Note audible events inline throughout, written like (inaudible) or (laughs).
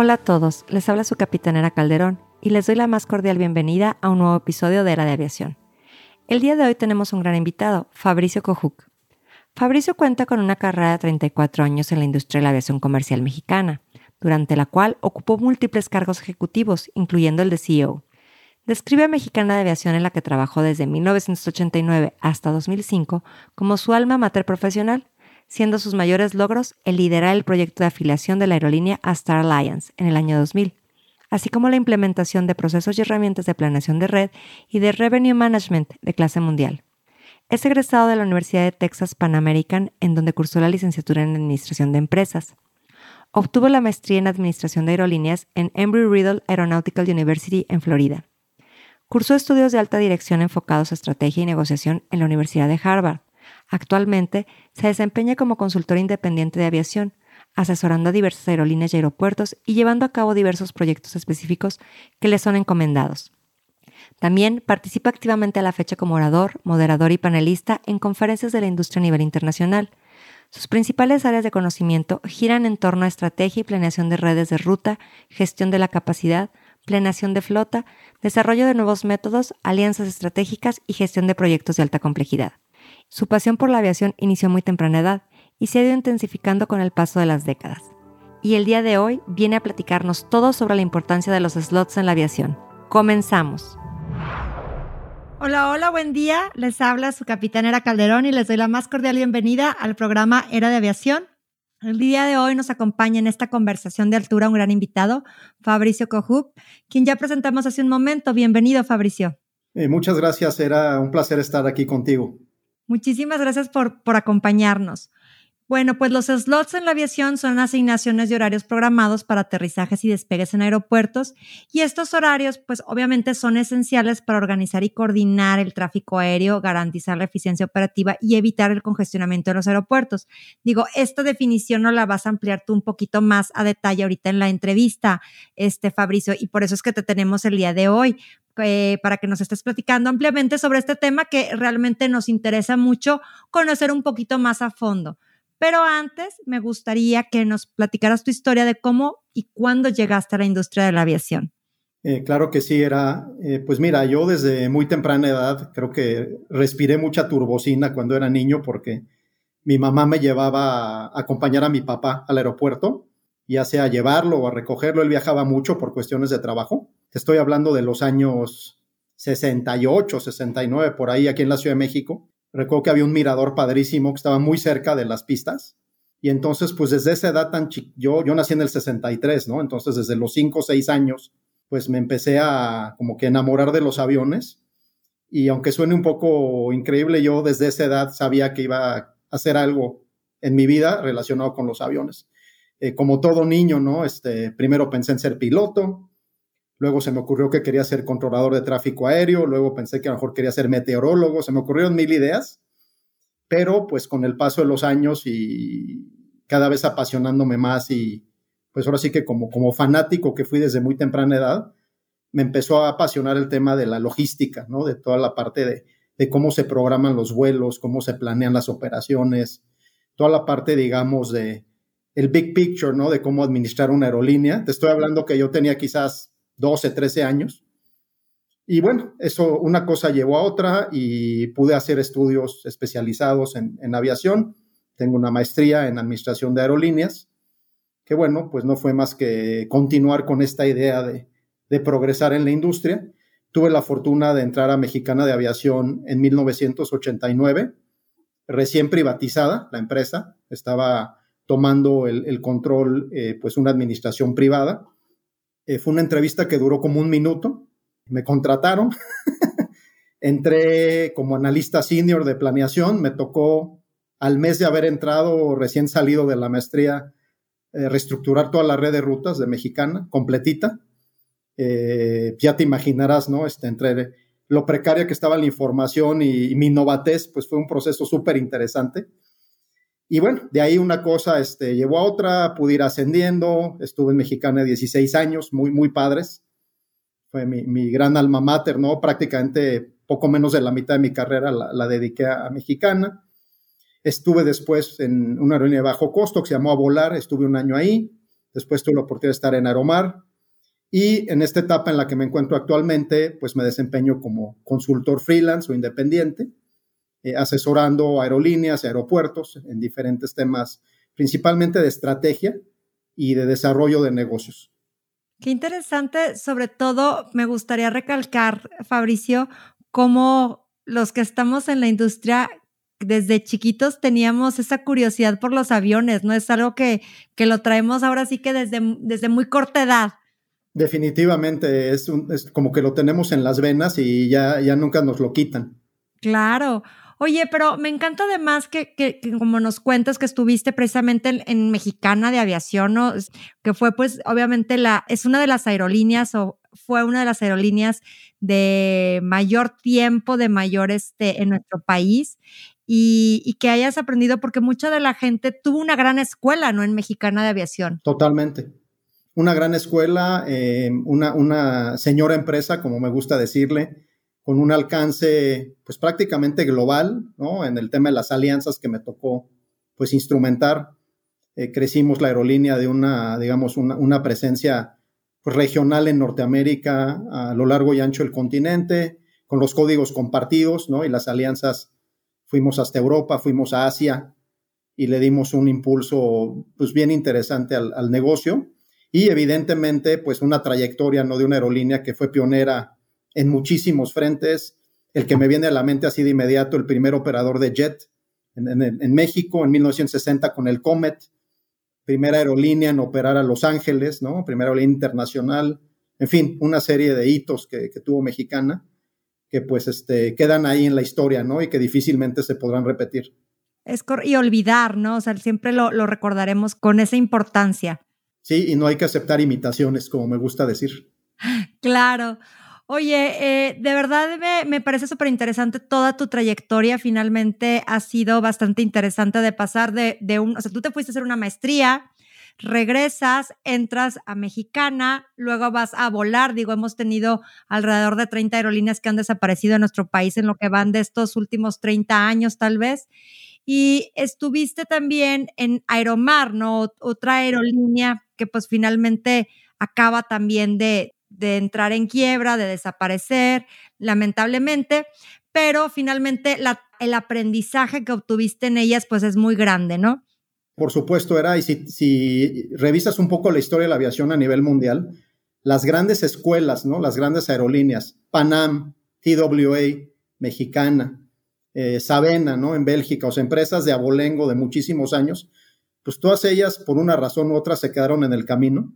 Hola a todos, les habla su capitanera Calderón y les doy la más cordial bienvenida a un nuevo episodio de Era de Aviación. El día de hoy tenemos un gran invitado, Fabricio Cojuc. Fabricio cuenta con una carrera de 34 años en la industria de la aviación comercial mexicana, durante la cual ocupó múltiples cargos ejecutivos, incluyendo el de CEO. Describe a Mexicana de Aviación en la que trabajó desde 1989 hasta 2005 como su alma mater profesional siendo sus mayores logros el liderar el proyecto de afiliación de la aerolínea a Star Alliance en el año 2000, así como la implementación de procesos y herramientas de planeación de red y de revenue management de clase mundial. Es egresado de la Universidad de Texas Pan American, en donde cursó la licenciatura en Administración de Empresas. Obtuvo la maestría en Administración de Aerolíneas en Embry-Riddle Aeronautical University en Florida. Cursó estudios de alta dirección enfocados a estrategia y negociación en la Universidad de Harvard Actualmente se desempeña como consultor independiente de aviación, asesorando a diversas aerolíneas y aeropuertos y llevando a cabo diversos proyectos específicos que le son encomendados. También participa activamente a la fecha como orador, moderador y panelista en conferencias de la industria a nivel internacional. Sus principales áreas de conocimiento giran en torno a estrategia y planeación de redes de ruta, gestión de la capacidad, planeación de flota, desarrollo de nuevos métodos, alianzas estratégicas y gestión de proyectos de alta complejidad. Su pasión por la aviación inició muy temprana edad y se ha ido intensificando con el paso de las décadas. Y el día de hoy viene a platicarnos todo sobre la importancia de los slots en la aviación. Comenzamos. Hola, hola, buen día. Les habla su capitán Era Calderón y les doy la más cordial bienvenida al programa Era de Aviación. El día de hoy nos acompaña en esta conversación de altura un gran invitado, Fabricio Cojuc, quien ya presentamos hace un momento. Bienvenido, Fabricio. Eh, muchas gracias, era un placer estar aquí contigo. Muchísimas gracias por, por acompañarnos. Bueno, pues los slots en la aviación son asignaciones de horarios programados para aterrizajes y despegues en aeropuertos y estos horarios pues obviamente son esenciales para organizar y coordinar el tráfico aéreo, garantizar la eficiencia operativa y evitar el congestionamiento de los aeropuertos. Digo, esta definición no la vas a ampliar tú un poquito más a detalle ahorita en la entrevista, este Fabricio, y por eso es que te tenemos el día de hoy, eh, para que nos estés platicando ampliamente sobre este tema que realmente nos interesa mucho conocer un poquito más a fondo. Pero antes me gustaría que nos platicaras tu historia de cómo y cuándo llegaste a la industria de la aviación. Eh, claro que sí, era, eh, pues mira, yo desde muy temprana edad creo que respiré mucha turbocina cuando era niño porque mi mamá me llevaba a acompañar a mi papá al aeropuerto, ya sea a llevarlo o a recogerlo, él viajaba mucho por cuestiones de trabajo estoy hablando de los años 68, 69, por ahí aquí en la Ciudad de México. Recuerdo que había un mirador padrísimo que estaba muy cerca de las pistas. Y entonces, pues desde esa edad tan chica, yo, nací en el 63, ¿no? Entonces, desde los 5 o 6 años, pues me empecé a como que enamorar de los aviones. Y aunque suene un poco increíble, yo desde esa edad sabía que iba a hacer algo en mi vida relacionado con los aviones. Eh, como todo niño, ¿no? Este, primero pensé en ser piloto, Luego se me ocurrió que quería ser controlador de tráfico aéreo, luego pensé que a lo mejor quería ser meteorólogo, se me ocurrieron mil ideas, pero pues con el paso de los años y cada vez apasionándome más y pues ahora sí que como, como fanático que fui desde muy temprana edad, me empezó a apasionar el tema de la logística, ¿no? De toda la parte de, de cómo se programan los vuelos, cómo se planean las operaciones, toda la parte, digamos, de el big picture, ¿no? De cómo administrar una aerolínea. Te estoy hablando que yo tenía quizás 12, 13 años. Y bueno, eso una cosa llevó a otra y pude hacer estudios especializados en, aviación. Tengo una maestría en administración de aerolíneas, que bueno, pues no fue más que continuar con esta idea de, de progresar en la industria. Tuve la fortuna de entrar a Mexicana de Aviación en 1989, recién privatizada la empresa, estaba tomando el, control, eh, pues una administración privada eh, fue una entrevista que duró como un minuto. Me contrataron. (laughs) Entré como analista senior de planeación. Me tocó al mes de haber entrado recién salido de la maestría eh, reestructurar toda la red de rutas de Mexicana, completita. Eh, ya te imaginarás, ¿no? Este, entre lo precaria que estaba la información y, mi novatez, pues fue un proceso súper interesante. Y bueno, de ahí una cosa este, llevó a otra, pude ir ascendiendo, estuve en Mexicana 16 años, muy, muy padres. Fue mi, gran alma mater, ¿no? Prácticamente poco menos de la mitad de mi carrera la, dediqué a, Mexicana. Estuve después en una aerolínea de bajo costo que se llamó a Volar, estuve un año ahí. Después tuve la oportunidad de estar en Aeromar, y en esta etapa en la que me encuentro actualmente, pues me desempeño como consultor freelance o independiente, eh, asesorando aerolíneas, aeropuertos en diferentes temas, principalmente de estrategia y de desarrollo de negocios. Qué interesante, sobre todo me gustaría recalcar, Fabricio, cómo los que estamos en la industria desde chiquitos teníamos esa curiosidad por los aviones, ¿no? Es algo que, que lo traemos ahora sí que desde, desde muy corta edad. Definitivamente es, como que lo tenemos en las venas y ya, ya nunca nos lo quitan. Claro. Oye, pero me encanta además que, como nos cuentas que estuviste precisamente en, Mexicana de Aviación, que fue pues obviamente la, es una de las aerolíneas o fue una de las aerolíneas de mayor tiempo, de mayor este, en nuestro país. Y, que hayas aprendido, porque mucha de la gente tuvo una gran escuela, ¿no? En Mexicana de Aviación. Totalmente una gran escuela, eh, una, señora empresa, como me gusta decirle, con un alcance pues prácticamente global, ¿no? En el tema de las alianzas que me tocó pues instrumentar. Eh, crecimos la aerolínea de una, digamos, una, presencia pues, regional en Norteamérica a lo largo y ancho del continente, con los códigos compartidos, ¿no? Y las alianzas, fuimos hasta Europa, fuimos a Asia y le dimos un impulso pues bien interesante al, al negocio y evidentemente pues una trayectoria no de una aerolínea que fue pionera en muchísimos frentes. El que me viene a la mente así de inmediato, el primer operador de jet en, México en 1960 con el Comet, primera aerolínea en operar a Los Ángeles, ¿no? Primera aerolínea internacional, en fin, una serie de hitos que, tuvo Mexicana que pues este, quedan ahí en la historia, ¿no? Y que difícilmente se podrán repetir. Es y olvidar, ¿no? O sea, siempre lo, lo recordaremos con esa importancia. Sí, y no hay que aceptar imitaciones, como me gusta decir. (laughs) Claro. Oye, eh, de verdad me, parece súper interesante toda tu trayectoria. Finalmente ha sido bastante interesante de pasar de, de, un, o sea, tú te fuiste a hacer una maestría, regresas, entras a Mexicana, luego vas a volar. Digo, hemos tenido alrededor de 30 aerolíneas que han desaparecido en nuestro país en lo que van de estos últimos 30 años, tal vez. Y estuviste también en Aeromar, ¿no? Otra aerolínea que pues finalmente acaba también de, entrar en quiebra, de desaparecer, lamentablemente, pero finalmente el aprendizaje que obtuviste en ellas pues es muy grande, ¿no? Por supuesto, era, y si, si, revisas un poco la historia de la aviación a nivel mundial, las grandes escuelas, ¿no? Las grandes aerolíneas, Panam, TWA, Mexicana, eh, Sabena, ¿no? En Bélgica, o sea, empresas de abolengo de muchísimos años, pues todas ellas, por una razón u otra, se quedaron en el camino.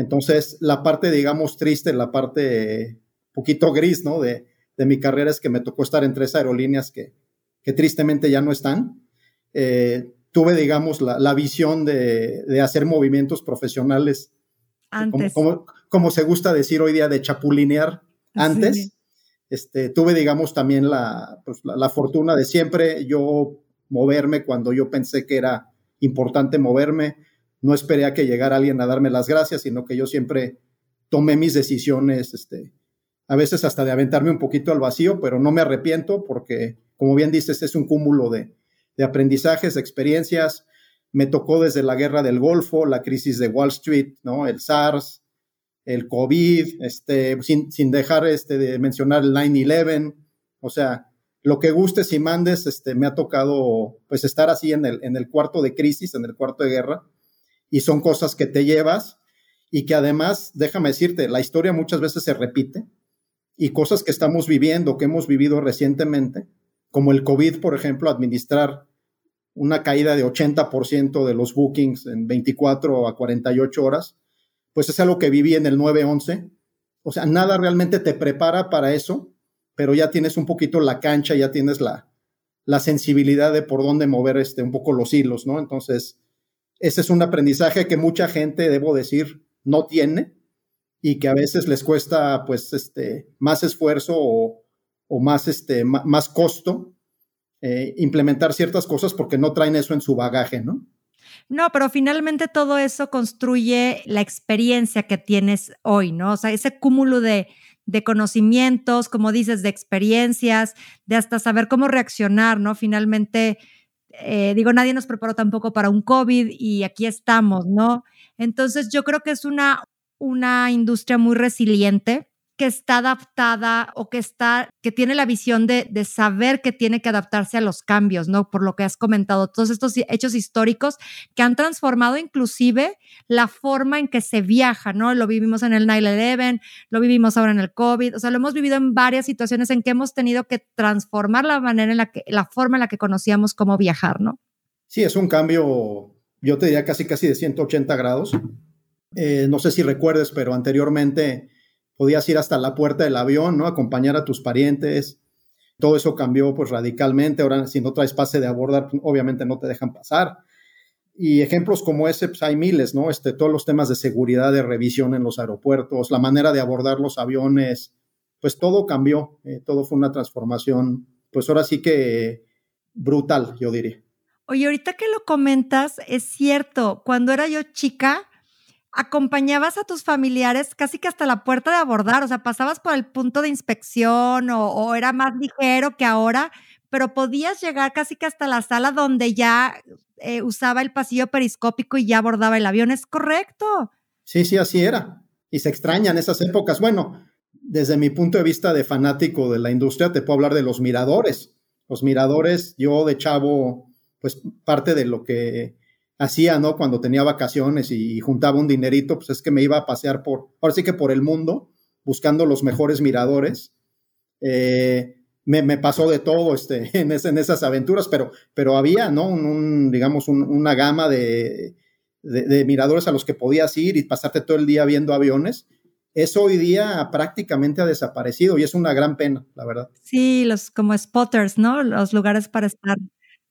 Entonces, la parte, digamos, triste, la parte poquito gris, ¿no? De, mi carrera es que me tocó estar en tres aerolíneas que, tristemente ya no están. Eh, tuve, digamos, la, visión de, hacer movimientos profesionales, antes. Como, se gusta decir hoy día, de chapulinear antes. Este, tuve, digamos, también pues, la, la, fortuna de siempre yo moverme cuando yo pensé que era importante moverme. No esperé a que llegara alguien a darme las gracias, sino que yo siempre tomé mis decisiones, este, a veces hasta de aventarme un poquito al vacío, pero no me arrepiento porque, como bien dices, es un cúmulo de, de aprendizajes, de experiencias. Me tocó desde la guerra del Golfo, la crisis de Wall Street, ¿no? El SARS, el COVID, este, sin, sin dejar este, de mencionar el 9-11, o sea, lo que gustes y mandes, este, me ha tocado pues estar así en el, en el cuarto de crisis, en el cuarto de guerra, y son cosas que te llevas y que además, déjame decirte, la historia muchas veces se repite y cosas que estamos viviendo, que hemos vivido recientemente, como el COVID, por ejemplo, administrar una caída de 80% de los bookings en 24 a 48 horas, pues es algo que viví en el 9-11. O sea, nada realmente te prepara para eso, pero ya tienes un poquito la cancha, ya tienes la, la sensibilidad de por dónde mover este, un poco los hilos, ¿no? Entonces, ese es un aprendizaje que mucha gente, debo decir, no tiene y que a veces les cuesta pues este, más esfuerzo o, más, este, más costo eh, implementar ciertas cosas porque no traen eso en su bagaje, ¿no? No, pero finalmente todo eso construye la experiencia que tienes hoy, ¿no? O sea, ese cúmulo de, de conocimientos, como dices, de experiencias, de hasta saber cómo reaccionar, ¿no? Finalmente, eh, digo, nadie nos preparó tampoco para un COVID y aquí estamos, ¿no? Entonces yo creo que es una, una industria muy resiliente que está adaptada o que está, que tiene la visión de, de, saber que tiene que adaptarse a los cambios, ¿no? Por lo que has comentado, todos estos hechos históricos que han transformado inclusive la forma en que se viaja, ¿no? Lo vivimos en el 9-11, lo vivimos ahora en el COVID, o sea, lo hemos vivido en varias situaciones en que hemos tenido que transformar la manera en la que, la forma en la que conocíamos cómo viajar, ¿no? Sí, es un cambio, yo te diría casi, casi de 180 grados. Eh, no sé si recuerdes, pero anteriormente podías ir hasta la puerta del avión, ¿no? Acompañar a tus parientes. Todo eso cambió pues radicalmente. Ahora, si no traes pase de abordar, pues, obviamente no te dejan pasar. Y ejemplos como ese, pues hay miles, ¿no? Este, todos los temas de seguridad, de revisión en los aeropuertos, la manera de abordar los aviones, pues todo cambió, eh, todo fue una transformación, pues ahora sí que brutal, yo diría. Oye, ahorita que lo comentas, es cierto, cuando era yo chica, acompañabas a tus familiares casi que hasta la puerta de abordar, o sea, pasabas por el punto de inspección o, era más ligero que ahora, pero podías llegar casi que hasta la sala donde ya eh, usaba el pasillo periscópico y ya abordaba el avión, ¿es correcto? Sí, sí, así era. Y se extrañan esas épocas. Bueno, desde mi punto de vista de fanático de la industria, te puedo hablar de los miradores. Los miradores, yo de chavo, pues parte de lo que hacía, ¿no? Cuando tenía vacaciones y juntaba un dinerito, pues es que me iba a pasear por, ahora sí que por el mundo, buscando los mejores miradores. Eh, me, pasó de todo este, (laughs) en, esas aventuras, pero, pero había, ¿no? Digamos, una gama de, de, miradores a los que podías ir y pasarte todo el día viendo aviones. Eso hoy día prácticamente ha desaparecido y es una gran pena, la verdad. Sí, los como spotters, ¿no? Los lugares para estar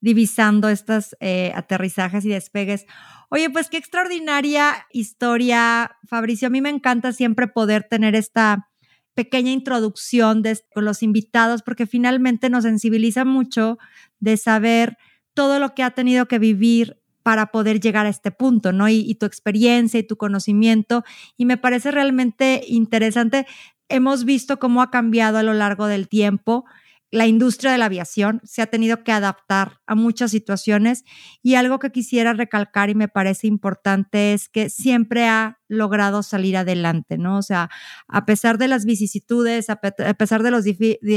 divisando estos eh, aterrizajes y despegues. Oye, pues qué extraordinaria historia, Fabricio. A mí me encanta siempre poder tener esta pequeña introducción de, con los invitados porque finalmente nos sensibiliza mucho de saber todo lo que ha tenido que vivir para poder llegar a este punto, ¿no? Y, y tu experiencia y tu conocimiento. Y me parece realmente interesante. Hemos visto cómo ha cambiado a lo largo del tiempo la industria de la aviación se ha tenido que adaptar a muchas situaciones y algo que quisiera recalcar y me parece importante es que siempre ha logrado salir adelante, ¿no? O sea, a pesar de las vicisitudes, a, pesar de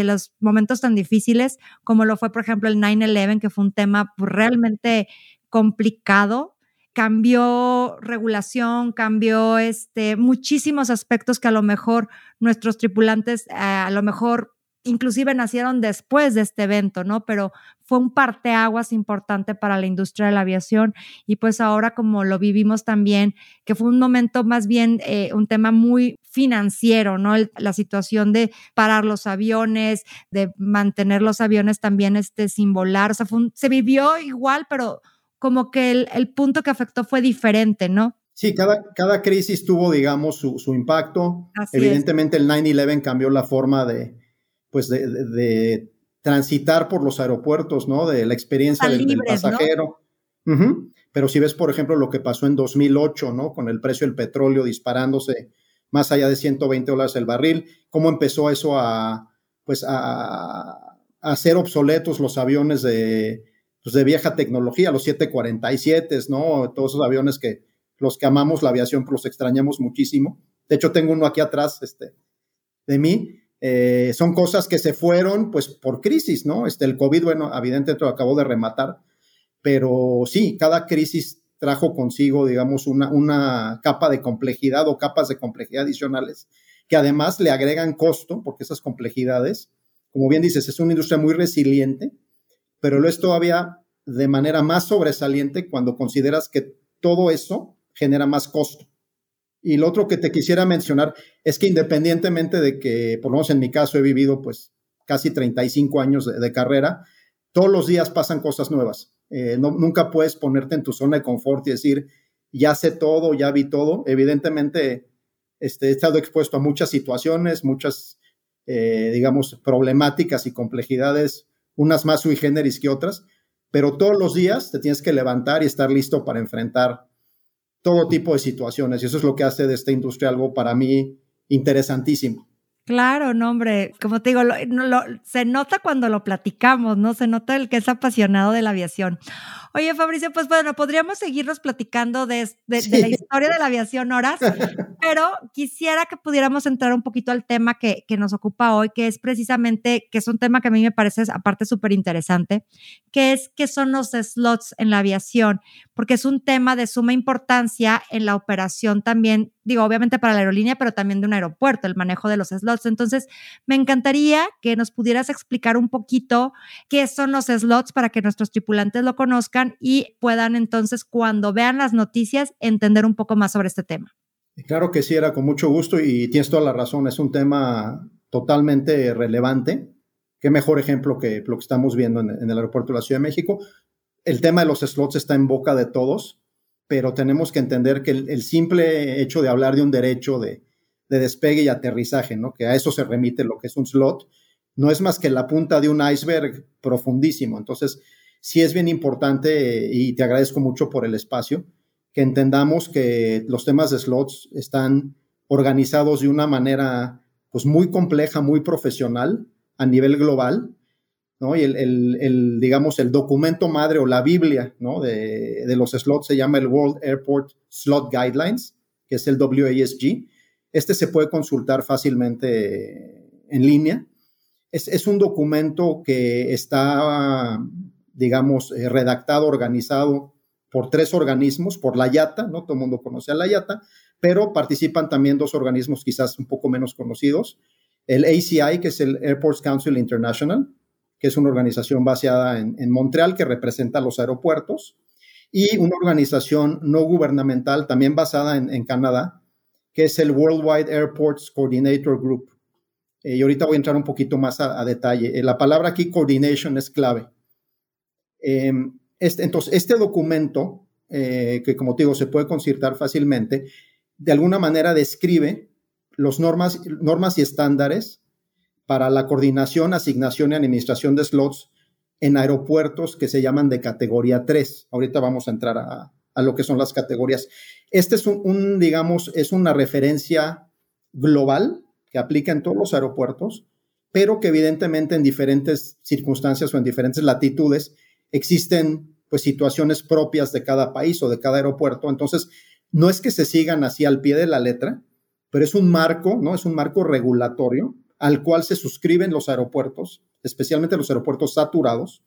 los, momentos tan difíciles como lo fue, por ejemplo, el 9-11, que fue un tema pues, realmente complicado, cambió regulación, cambió este, muchísimos aspectos que a lo mejor nuestros tripulantes eh, a lo mejor inclusive nacieron después de este evento, ¿no? Pero fue un parteaguas importante para la industria de la aviación y pues ahora como lo vivimos también, que fue un momento más bien eh, un tema muy financiero, ¿no? la situación de parar los aviones, de mantener los aviones también este, sin volar, o sea, se vivió igual, pero como que el, punto que afectó fue diferente, ¿no? Sí, cada, cada crisis tuvo, digamos, su, impacto. Evidentemente el 9-11 cambió la forma de, pues de, transitar por los aeropuertos, ¿no? De la experiencia del, pasajero. Pero si ves, por ejemplo, lo que pasó en 2008, ¿no? Con el precio del petróleo disparándose más allá de 120 dólares el barril, cómo empezó eso a, pues, a, hacer obsoletos los aviones de, pues, de vieja tecnología, los 747, ¿no? Todos esos aviones que los que amamos la aviación, pues los extrañamos muchísimo. De hecho, tengo uno aquí atrás, este, de mí, eh, son cosas que se fueron pues por crisis, ¿no? Este, el COVID, bueno, evidentemente lo acabó de rematar, pero sí, cada crisis trajo consigo, digamos, una, una capa de complejidad o capas de complejidad adicionales que además le agregan costo, porque esas complejidades, como bien dices, es una industria muy resiliente, pero lo es todavía de manera más sobresaliente cuando consideras que todo eso genera más costo. Y lo otro que te quisiera mencionar es que independientemente de que, por lo menos en mi caso, he vivido pues casi 35 años de, carrera, todos los días pasan cosas nuevas. Eh, nunca puedes ponerte en tu zona de confort y decir, ya sé todo, ya vi todo. Evidentemente, este, he estado expuesto a muchas situaciones, muchas, eh, digamos, problemáticas y complejidades, unas más sui generis que otras, pero todos los días te tienes que levantar y estar listo para enfrentar todo tipo de situaciones. Y eso es lo que hace de esta industria algo para mí interesantísimo. Claro, no, hombre, como te digo, se nota cuando lo platicamos, ¿no? Se nota el que es apasionado de la aviación. Oye, Fabricio, pues bueno, podríamos seguirnos platicando de, la historia de la aviación horas, (laughs) pero quisiera que pudiéramos entrar un poquito al tema que, que, nos ocupa hoy, que es precisamente, que es un tema que a mí me parece aparte súper interesante, que es qué son los slots en la aviación, porque es un tema de suma importancia en la operación también, digo, obviamente para la aerolínea, pero también de un aeropuerto, el manejo de los slots. Entonces, me encantaría que nos pudieras explicar un poquito qué son los slots para que nuestros tripulantes lo conozcan y puedan entonces cuando vean las noticias entender un poco más sobre este tema. Claro que sí, era con mucho gusto y tienes toda la razón, es un tema totalmente relevante. Qué mejor ejemplo que lo que estamos viendo en, el aeropuerto de la Ciudad de México. El tema de los slots está en boca de todos, pero tenemos que entender que el, simple hecho de hablar de un derecho de, de, despegue y aterrizaje, ¿no? que a eso se remite lo que es un slot, no es más que la punta de un iceberg profundísimo. Entonces, sí es bien importante y te agradezco mucho por el espacio, que entendamos que los temas de slots están organizados de una manera pues muy compleja, muy profesional a nivel global, ¿no? Y el, digamos, el documento madre o la Biblia, ¿no? De, los slots se llama el World Airport Slot Guidelines, que es el WASG. Este se puede consultar fácilmente en línea. Es, es un documento que está digamos, eh, redactado, organizado por tres organismos, por la IATA, ¿no? Todo el mundo conoce a la IATA, pero participan también dos organismos quizás un poco menos conocidos, el ACI, que es el Airports Council International, que es una organización basada en, en Montreal que representa los aeropuertos, y una organización no gubernamental también basada en, Canadá, que es el Worldwide Airports Coordinator Group. Eh, y ahorita voy a entrar un poquito más a, a detalle. Eh, la palabra aquí, coordination, es clave. Em, este, entonces, este documento, eh, que como te digo, se puede consultar fácilmente, de alguna manera describe los normas, normas y estándares para la coordinación, asignación y administración de slots en aeropuertos que se llaman de categoría 3. Ahorita vamos a entrar a, lo que son las categorías. Este es un, digamos, es una referencia global que aplica en todos los aeropuertos, pero que evidentemente en diferentes circunstancias o en diferentes latitudes existen pues situaciones propias de cada país o de cada aeropuerto. Entonces, no es que se sigan así al pie de la letra, pero es un marco, ¿no? Es un marco regulatorio al cual se suscriben los aeropuertos, especialmente los aeropuertos saturados,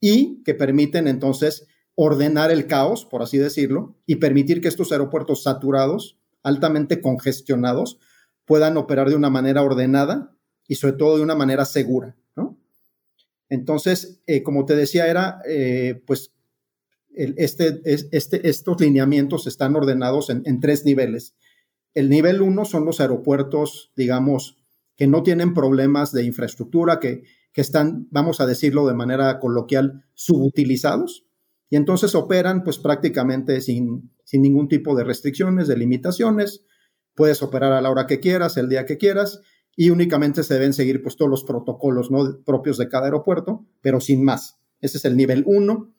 y que permiten entonces ordenar el caos, por así decirlo, y permitir que estos aeropuertos saturados, altamente congestionados, puedan operar de una manera ordenada y sobre todo de una manera segura. Entonces, eh, como te decía, era, eh, pues, este, este, estos lineamientos están ordenados en, tres niveles. El nivel uno son los aeropuertos, digamos, que no tienen problemas de infraestructura, que, están, vamos a decirlo de manera coloquial, subutilizados. Y entonces operan, pues, prácticamente sin, sin ningún tipo de restricciones, de limitaciones. Puedes operar a la hora que quieras, el día que quieras y únicamente se deben seguir pues todos los protocolos ¿no? propios de cada aeropuerto, pero sin más. Ese es el nivel 1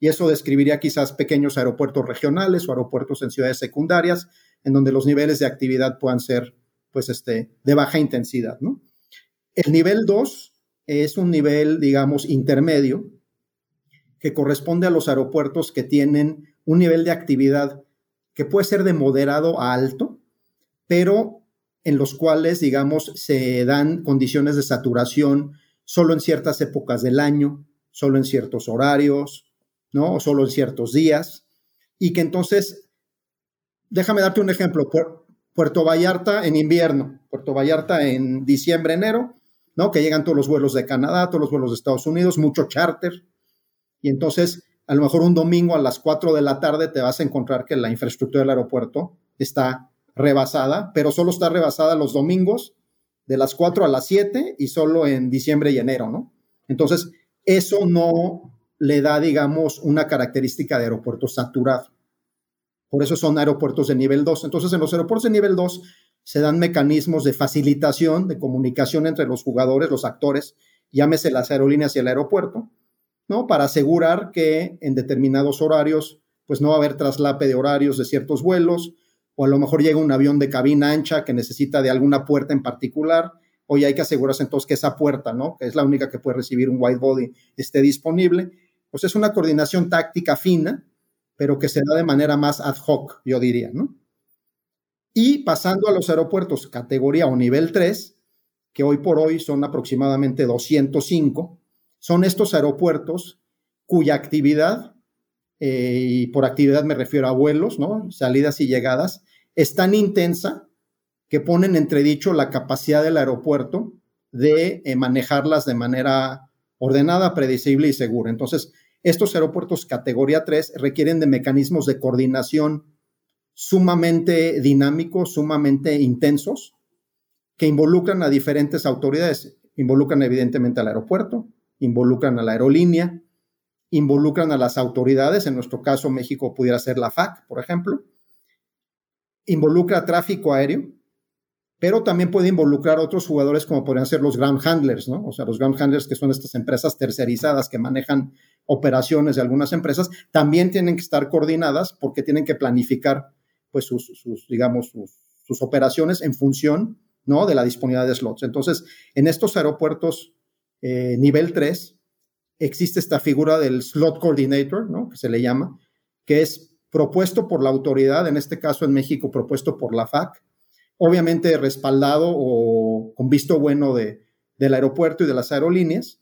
y eso describiría quizás pequeños aeropuertos regionales o aeropuertos en ciudades secundarias en donde los niveles de actividad puedan ser pues este de baja intensidad, ¿no? El nivel 2 es un nivel, digamos, intermedio que corresponde a los aeropuertos que tienen un nivel de actividad que puede ser de moderado a alto, pero en los cuales, digamos, se dan condiciones de saturación solo en ciertas épocas del año, solo en ciertos horarios, ¿no? O solo en ciertos días. Y que entonces, déjame darte un ejemplo. Puerto Vallarta en invierno, Puerto Vallarta en diciembre, enero, ¿no? Que llegan todos los vuelos de Canadá, todos los vuelos de Estados Unidos, mucho charter. Y entonces, a lo mejor un domingo a las 4 de la tarde te vas a encontrar que la infraestructura del aeropuerto está rebasada, pero solo está rebasada los domingos de las 4 a las 7 y solo en diciembre y enero, ¿no? Entonces, eso no, le da, digamos, una característica de aeropuerto saturado. Por eso son aeropuertos de nivel 2. Entonces, en los aeropuertos de nivel 2 se dan mecanismos de facilitación, de comunicación entre los jugadores, los actores, llámese las aerolíneas y el aeropuerto, ¿no? Para asegurar que en determinados horarios, pues no va a haber traslape de horarios de ciertos vuelos, o a lo mejor llega un avión de cabina ancha que necesita de alguna puerta en particular, hoy hay que asegurarse entonces que esa puerta, ¿no? Que es la única que puede recibir un white body, esté disponible. Pues es una coordinación táctica fina, pero que se da de manera más ad hoc, yo diría, ¿no? Y pasando a los aeropuertos categoría o nivel 3, que hoy por hoy son aproximadamente 205, son estos aeropuertos cuya actividad, eh, y por actividad me refiero a vuelos, ¿no? Salidas y llegadas, es tan intensa que ponen entredicho la capacidad del aeropuerto de eh, manejarlas de manera ordenada, predecible y segura. Entonces, estos aeropuertos categoría 3 requieren de mecanismos de coordinación sumamente dinámicos, sumamente intensos, que involucran a diferentes autoridades. Involucran evidentemente al aeropuerto, involucran a la aerolínea, involucran a las autoridades, en nuestro caso México pudiera ser la FAC, por ejemplo, involucra tráfico aéreo, pero también puede involucrar otros jugadores como podrían ser los ground handlers, ¿no? O sea, los ground handlers que son estas empresas tercerizadas que manejan operaciones de algunas empresas, también tienen que estar coordinadas porque tienen que planificar, pues, sus, digamos, sus, operaciones en función, ¿no? De la disponibilidad de slots. Entonces, en estos aeropuertos eh, nivel 3, existe esta figura del slot coordinator, ¿no? Que se le llama, que es propuesto por la autoridad, en este caso en México, propuesto por la FAC, obviamente respaldado o con visto bueno de, del aeropuerto y de las aerolíneas,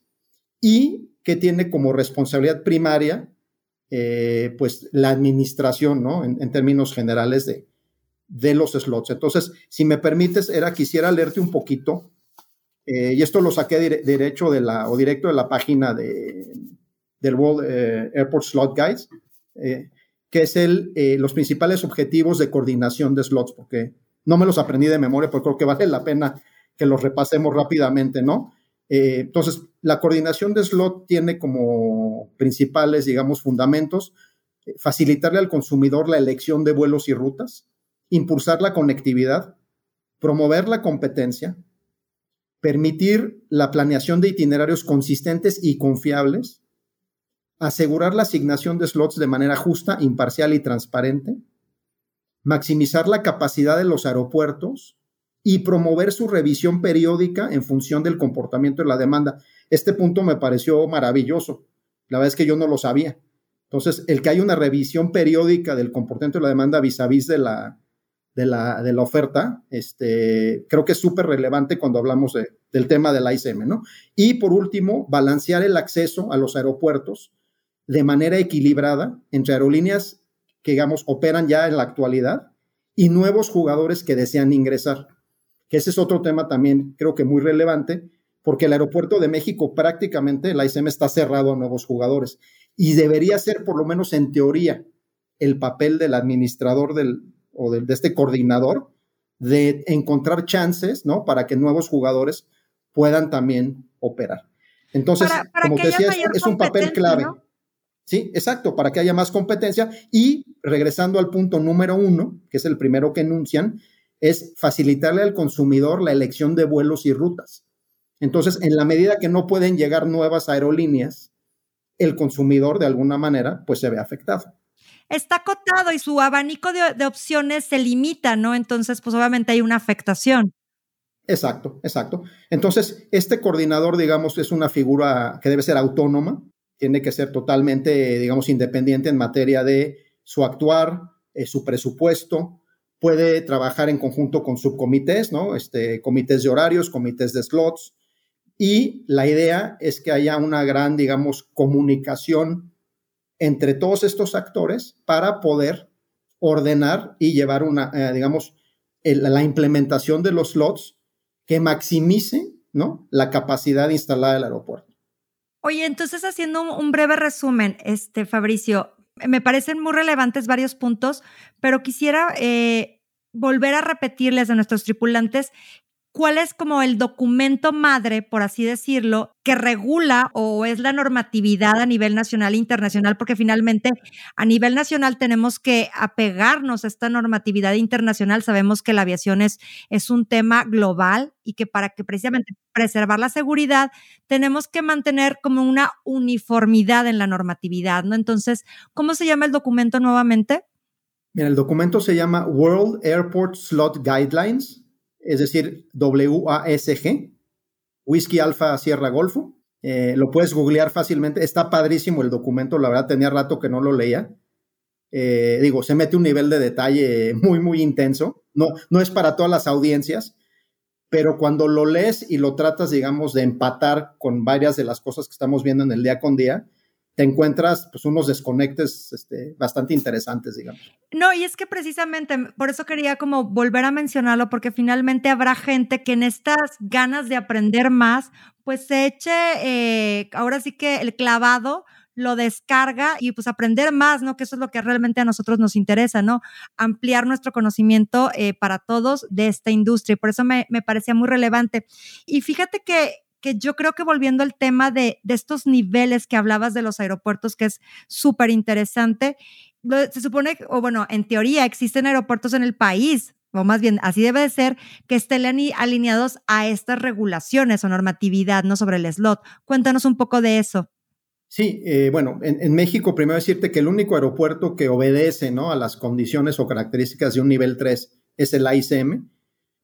y que tiene como responsabilidad primaria, eh, pues, la administración, ¿no? En, términos generales de, de, los slots. Entonces, si me permites, era, quisiera leerte un poquito, eh, y esto lo saqué derecho de la, o directo de la página de, del World eh, Airport Slot Guides, que es el, los principales objetivos de coordinación de slots, porque no me los aprendí de memoria, pero creo que vale la pena que los repasemos rápidamente, ¿no? Eh, entonces, la coordinación de slot tiene como principales, digamos, fundamentos eh, facilitarle al consumidor la elección de vuelos y rutas, impulsar la conectividad, promover la competencia, permitir la planeación de itinerarios consistentes y confiables, asegurar la asignación de slots de manera justa, imparcial y transparente, maximizar la capacidad de los aeropuertos y promover su revisión periódica en función del comportamiento de la demanda. Este punto me pareció maravilloso. La verdad es que yo no lo sabía. Entonces, el que haya una revisión periódica del comportamiento de la demanda vis a vis de la, de la, de la oferta, este, creo que es súper relevante cuando hablamos del tema de la ICM, ¿no? Y por último, balancear el acceso a los aeropuertos de manera equilibrada entre aerolíneas que, digamos, operan ya en la actualidad y nuevos jugadores que desean ingresar. Que ese es otro tema también, creo que muy relevante, porque el aeropuerto de México prácticamente, la ICM está cerrado a nuevos jugadores y debería ser, por lo menos en teoría, el papel del administrador del, o de, este coordinador de encontrar chances, ¿no? Para que nuevos jugadores puedan también operar. Entonces, como te decía, es, un papel clave. Sí, exacto, para que haya más competencia. Y regresando al punto número uno, que es el primero que enuncian, es facilitarle al consumidor la elección de vuelos y rutas. Entonces, en la medida que no pueden llegar nuevas aerolíneas, el consumidor de alguna manera pues se ve afectado. Está acotado y su abanico de, de opciones se limita, ¿no? Entonces, pues obviamente hay una afectación. Exacto, exacto. Entonces, este coordinador, digamos, es una figura que debe ser autónoma, tiene que ser totalmente, digamos, independiente en materia de su actuar, eh, su presupuesto, puede trabajar en conjunto con subcomités, ¿no? Este, comités de horarios, comités de slots, y la idea es que haya una gran, digamos, comunicación entre todos estos actores para poder ordenar y llevar una, eh, digamos, la implementación de los slots que maximice, ¿no? La capacidad instalada del aeropuerto. Oye, entonces haciendo un, breve resumen, este Fabricio, me parecen muy relevantes varios puntos, pero quisiera eh, volver a repetirles a nuestros tripulantes cuál es como el documento madre, por así decirlo, que regula o es la normatividad a nivel nacional e internacional, porque finalmente a nivel nacional tenemos que apegarnos a esta normatividad internacional. Sabemos que la aviación es, es un tema global y que para que precisamente preservar la seguridad tenemos que mantener como una uniformidad en la normatividad, ¿no? Entonces, ¿cómo se llama el documento nuevamente? Mira, el documento se llama World Airport Slot Guidelines es decir, WASG, Whisky Alfa Sierra Golfo. Eh, lo puedes googlear fácilmente. Está padrísimo el documento, la verdad tenía rato que no lo leía. Eh, digo, se mete un nivel de detalle muy, muy intenso. No, no es para todas las audiencias, pero cuando lo lees y lo tratas, digamos, de empatar con varias de las cosas que estamos viendo en el día con día, te encuentras pues unos desconectes este, bastante interesantes, digamos. No, y es que precisamente por eso quería como volver a mencionarlo, porque finalmente habrá gente que en estas ganas de aprender más, pues se eche, eh, ahora sí que el clavado lo descarga y pues aprender más, ¿no? Que eso es lo que realmente a nosotros nos interesa, ¿no? Ampliar nuestro conocimiento eh, para todos de esta industria. Y por eso me, me parecía muy relevante. Y fíjate que que yo creo que volviendo al tema de, estos niveles que hablabas de los aeropuertos, que es súper interesante, se supone, o bueno, en teoría existen aeropuertos en el país, o más bien así debe de ser, que estén alineados a estas regulaciones o normatividad, ¿no? Sobre el slot. Cuéntanos un poco de eso. Sí, eh, bueno, en, en, México, primero decirte que el único aeropuerto que obedece ¿no? a las condiciones o características de un nivel 3 es el AICM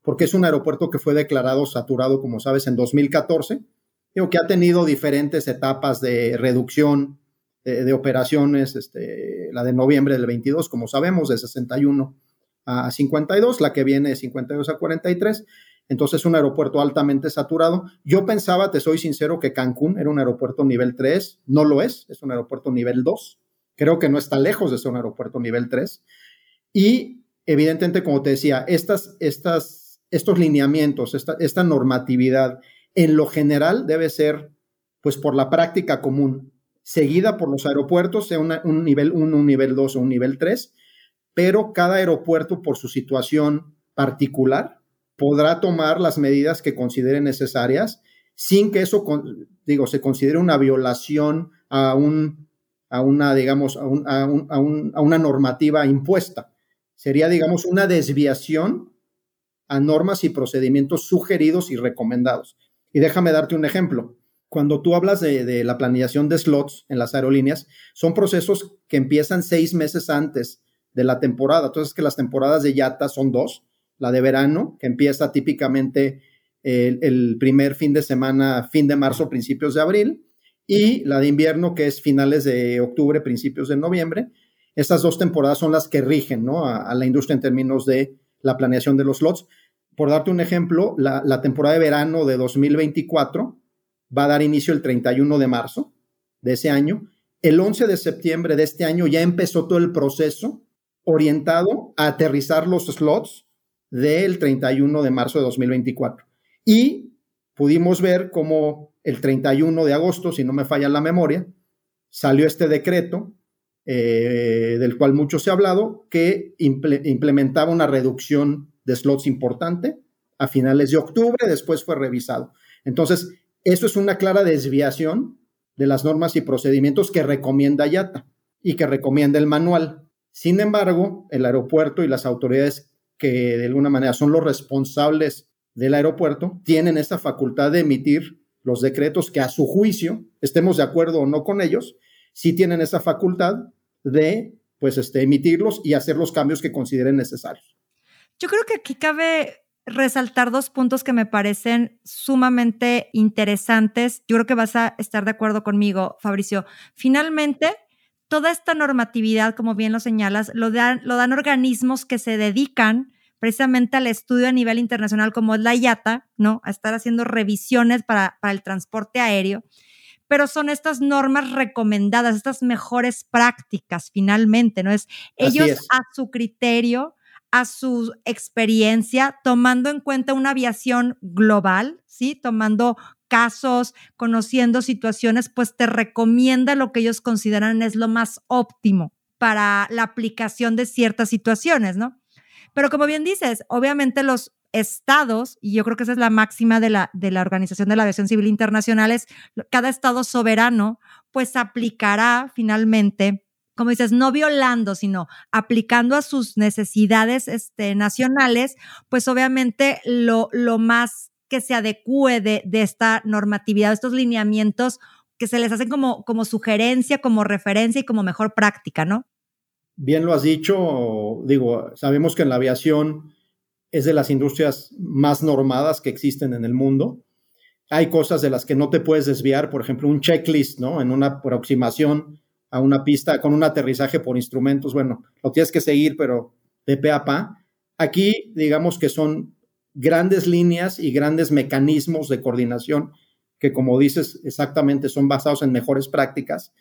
porque es un aeropuerto que fue declarado saturado, como sabes, en 2014, digo que ha tenido diferentes etapas de reducción de, operaciones, este, la de noviembre del 22, como sabemos, de 61 a 52, la que viene de 52 a 43, entonces es un aeropuerto altamente saturado. Yo pensaba, te soy sincero, que Cancún era un aeropuerto nivel 3, no lo es, es un aeropuerto nivel 2, creo que no está lejos de ser un aeropuerto nivel 3, y evidentemente, como te decía, estas, estas estos lineamientos, esta, normatividad, en lo general debe ser, pues por la práctica común, seguida por los aeropuertos, sea un nivel 1, un nivel 2 o un nivel 3, pero cada aeropuerto por su situación particular podrá tomar las medidas que considere necesarias sin que eso, digo, se considere una violación a, un, a una, digamos, a, a, a una normativa impuesta. Sería, digamos, una desviación a normas y procedimientos sugeridos y recomendados. Y déjame darte un ejemplo. Cuando tú hablas de, la planeación de slots en las aerolíneas, son procesos que empiezan seis meses antes de la temporada. Entonces, que las temporadas de yata son dos. La de verano, que empieza típicamente el, primer fin de semana, fin de marzo, principios de abril, y la de invierno, que es finales de octubre, principios de noviembre. Estas dos temporadas son las que rigen a, a, la industria en términos de la planeación de los slots por darte un ejemplo, la, temporada de verano de 2024 va a dar inicio el 31 de marzo de ese año. El 11 de septiembre de este año ya empezó todo el proceso orientado a aterrizar los slots del 31 de marzo de 2024. Y pudimos ver cómo el 31 de agosto, si no me falla la memoria, salió este decreto eh, del cual mucho se ha hablado, que implementaba una reducción de slots importante a finales de octubre, después fue revisado. Entonces, eso es una clara desviación de las normas y procedimientos que recomienda IATA y que recomienda el manual. Sin embargo, el aeropuerto y las autoridades que de alguna manera son los responsables del aeropuerto tienen esta facultad de emitir los decretos que a su juicio, estemos de acuerdo o no con ellos, sí tienen esa facultad de pues este, emitirlos y hacer los cambios que consideren necesarios. Yo creo que aquí cabe resaltar dos puntos que me parecen sumamente interesantes. Yo creo que vas a estar de acuerdo conmigo, Fabricio. Finalmente, toda esta normatividad, como bien lo señalas, lo dan, lo dan organismos que se dedican precisamente al estudio a nivel internacional, como es la IATA, ¿no? A estar haciendo revisiones para, para el transporte aéreo. Pero son estas normas recomendadas, estas mejores prácticas, finalmente, ¿no? Es ellos a su criterio a su experiencia, tomando en cuenta una aviación global, ¿sí? Tomando casos, conociendo situaciones, pues te recomienda lo que ellos consideran es lo más óptimo para la aplicación de ciertas situaciones, ¿no? Pero como bien dices, obviamente los estados, y yo creo que esa es la máxima de la, de la Organización de la Aviación Civil Internacional, es cada estado soberano, pues aplicará finalmente como dices, no violando, sino aplicando a sus necesidades este, nacionales, pues obviamente lo, más que se adecue de, esta normatividad, de estos lineamientos que se les hacen como sugerencia, como referencia y como mejor práctica, ¿no? Bien lo has dicho, digo, sabemos que en la aviación es de las industrias más normadas que existen en el mundo. Hay cosas de las que no te puedes desviar, por ejemplo, un checklist, ¿no? En una aproximación a una pista con un aterrizaje por instrumentos, bueno, lo tienes que seguir, pero de pe a pa. Aquí, digamos que son grandes líneas y grandes mecanismos de coordinación que como dices exactamente son basados en mejores prácticas,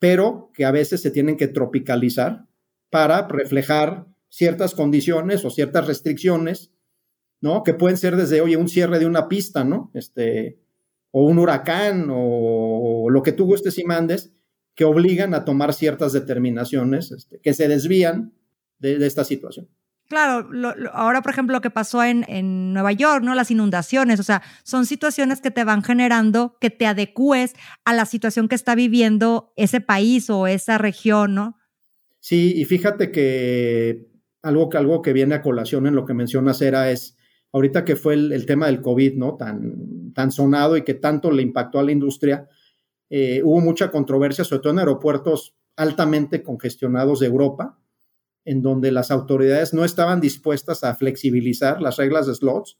pero que a veces se tienen que tropicalizar para reflejar ciertas condiciones o ciertas restricciones, ¿no? Que pueden ser desde, oye, un cierre de una pista, ¿no? Este, o un huracán o, lo que tú gustes y mandes, que obligan a tomar ciertas determinaciones este, que se desvían de esta situación. Claro, ahora por ejemplo lo que pasó en, en, Nueva York, ¿no? Las inundaciones, o sea, son situaciones que te van generando que te adecues a la situación que está viviendo ese país o esa región, ¿no? Sí, y fíjate que algo, algo que viene a colación en lo que mencionas era es, ahorita que fue el, tema del COVID, ¿no? Tan, tan sonado y que tanto le impactó a la industria, eh, hubo mucha controversia, sobre todo en aeropuertos altamente congestionados de Europa, en donde las autoridades no estaban dispuestas a flexibilizar las reglas de slots,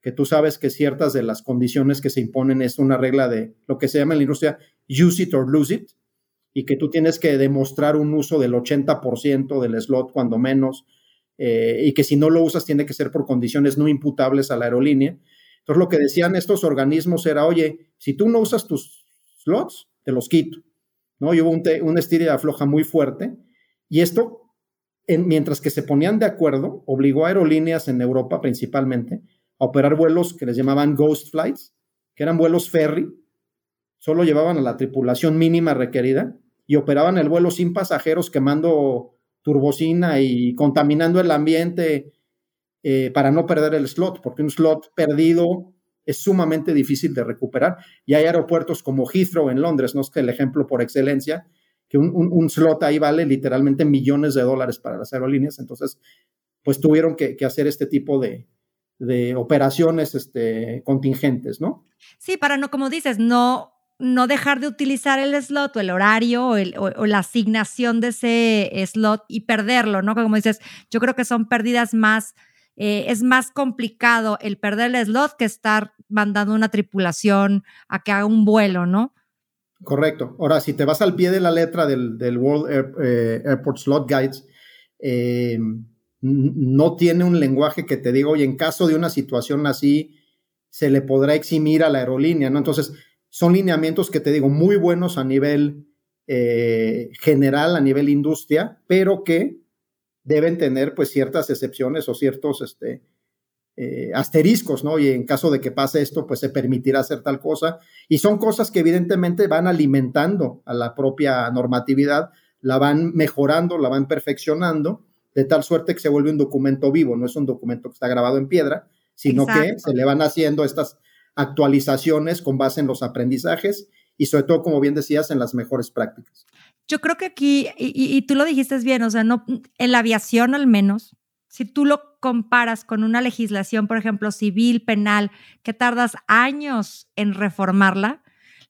que tú sabes que ciertas de las condiciones que se imponen es una regla de lo que se llama en la industria use it or lose it, y que tú tienes que demostrar un uso del 80% del slot cuando menos, eh, y que si no lo usas tiene que ser por condiciones no imputables a la aerolínea. Entonces lo que decían estos organismos era, oye, si tú no usas tus slots, te los quito. ¿no? Y hubo un, un estilo de afloja muy fuerte, y esto mientras que se ponían de acuerdo, obligó a aerolíneas en Europa principalmente a operar vuelos que les llamaban ghost flights, que eran vuelos ferry, solo llevaban a la tripulación mínima requerida y operaban el vuelo sin pasajeros quemando turbocina y contaminando el ambiente eh, para no perder el slot, porque un slot perdido es sumamente difícil de recuperar. Y hay aeropuertos como Heathrow en Londres, no es el ejemplo por excelencia, que un, slot ahí vale literalmente millones de dólares para las aerolíneas, entonces pues tuvieron que, hacer este tipo de, operaciones este, contingentes, ¿no? Sí, para no, como dices, no, no dejar de utilizar el slot o el horario o, la asignación de ese slot y perderlo, ¿no? Como dices, yo creo que son pérdidas más, eh, es más complicado el perder el slot que estar mandando una tripulación a que haga un vuelo, ¿no? Correcto. Ahora, si te vas al pie de la letra del, World eh, Airport Slot Guides, eh, no tiene un lenguaje que te diga, oye, en caso de una situación así, se le podrá eximir a la aerolínea, ¿no? Entonces, son lineamientos que te digo, muy buenos a nivel general, a nivel industria, pero que deben tener pues ciertas excepciones o ciertos este, eh, asteriscos, ¿no? Y en caso de que pase esto, pues se permitirá hacer tal cosa. Y son cosas que evidentemente van alimentando a la propia normatividad, la van mejorando, la van perfeccionando, de tal suerte que se vuelve un documento vivo, no es un documento que está grabado en piedra, sino que se le van haciendo estas actualizaciones con base en los aprendizajes y sobre todo, como bien decías, en las mejores prácticas. Yo creo que aquí, y, tú lo dijiste bien, o sea, no, en la aviación al menos, si tú lo comparas con una legislación, por ejemplo, civil, penal, que tardas años en reformarla,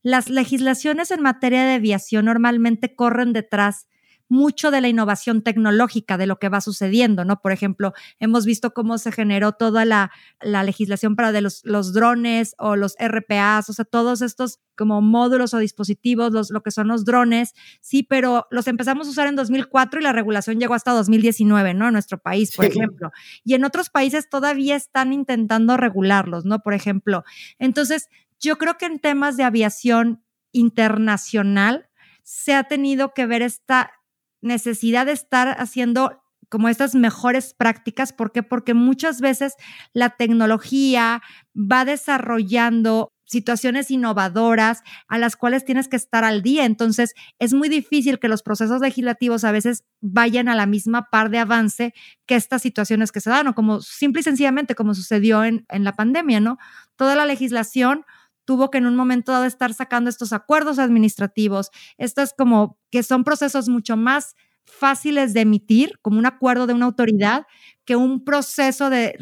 las legislaciones en materia de aviación normalmente corren detrás mucho de la innovación tecnológica de lo que va sucediendo, ¿no? Por ejemplo, hemos visto cómo se generó toda la, legislación para de los, los, drones o los RPAs, o sea, todos estos como módulos o dispositivos, los, lo que son los drones, sí, pero los empezamos a usar en 2004 y la regulación llegó hasta 2019, ¿no? En nuestro país, por ejemplo. Y en otros países todavía están intentando regularlos, ¿no? Por ejemplo. Entonces, yo creo que en temas de aviación internacional se ha tenido que ver esta necesidad de estar haciendo como estas mejores prácticas. ¿Por qué? Porque muchas veces la tecnología va desarrollando situaciones innovadoras a las cuales tienes que estar al día. Entonces, es muy difícil que los procesos legislativos a veces vayan a la misma par de avance que estas situaciones que se dan, o como simple y sencillamente como sucedió en, en la pandemia, ¿no? Toda la legislación tuvo que en un momento dado estar sacando estos acuerdos administrativos, estas como que son procesos mucho más fáciles de emitir como un acuerdo de una autoridad que un proceso de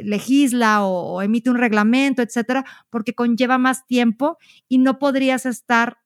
legisla o, emite un reglamento, etcétera, porque conlleva más tiempo y no podrías estar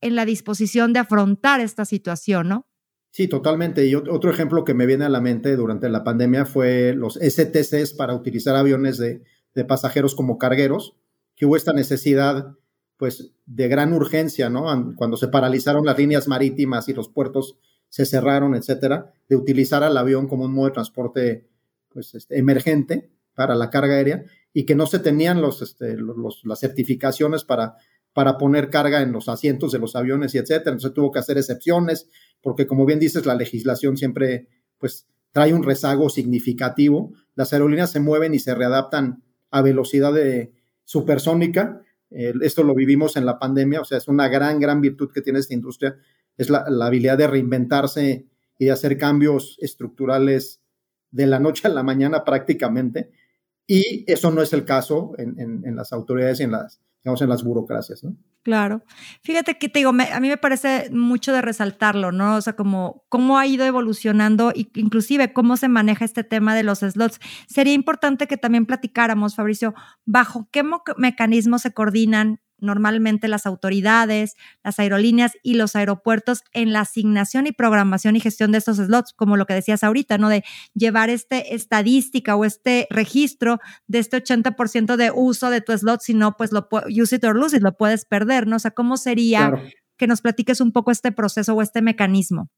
en la disposición de afrontar esta situación, ¿no? Sí, totalmente. Y otro ejemplo que me viene a la mente durante la pandemia fue los STCs para utilizar aviones de, de pasajeros como cargueros, que hubo esta necesidad pues de gran urgencia, ¿no? Cuando se paralizaron las líneas marítimas y los puertos se cerraron, etcétera, de utilizar al avión como un modo de transporte pues, este, emergente para la carga aérea y que no se tenían este, las certificaciones para, para poner carga en los asientos de los aviones y etcétera. Entonces tuvo que hacer excepciones porque, como bien dices, la legislación siempre pues, trae un rezago significativo. Las aerolíneas se mueven y se readaptan a velocidad de supersónica. esto lo vivimos en la pandemia, o sea, es una gran, gran virtud que tiene esta industria es la, habilidad de reinventarse y de hacer cambios estructurales de la noche a la mañana prácticamente. Y eso no es el caso en, las autoridades y en las, digamos, en las burocracias, ¿no? Claro. Fíjate que te digo, a mí me parece mucho de resaltarlo, ¿no? O sea, como cómo ha ido evolucionando e inclusive cómo se maneja este tema de los slots. Sería importante que también platicáramos, Fabricio, bajo qué mecanismos se coordinan normalmente las autoridades, las aerolíneas y los aeropuertos en la asignación y programación y gestión de estos slots, como lo que decías ahorita, ¿no? De llevar este estadística o este registro de este 80% de uso de tu slot, si no, pues lo use it or lose it, lo puedes perder, ¿no? O sea, ¿cómo sería que nos platiques un poco este proceso o este mecanismo?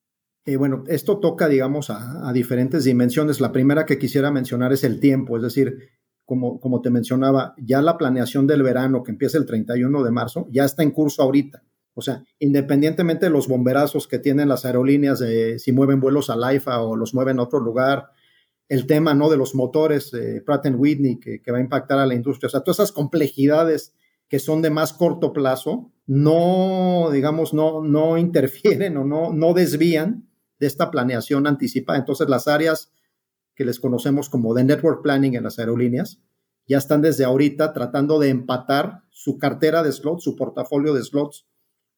Eh, bueno, esto toca, digamos, a, a, diferentes dimensiones. La primera que quisiera mencionar es el tiempo, es decir, como, como te mencionaba, ya la planeación del verano que empieza el 31 de marzo ya está en curso ahorita. O sea, independientemente de los bomberazos que tienen las aerolíneas, si mueven vuelos a Laifa o los mueven a otro lugar, el tema ¿no? de los motores eh, Pratt Whitney que, que, va a impactar a la industria, o sea, todas esas complejidades que son de más corto plazo, no, digamos, no, no (laughs) interfieren o no, no desvían de esta planeación anticipada. Entonces, las áreas que les conocemos como de network planning en las aerolíneas, ya están desde ahorita tratando de empatar su cartera de slots, su portafolio de slots,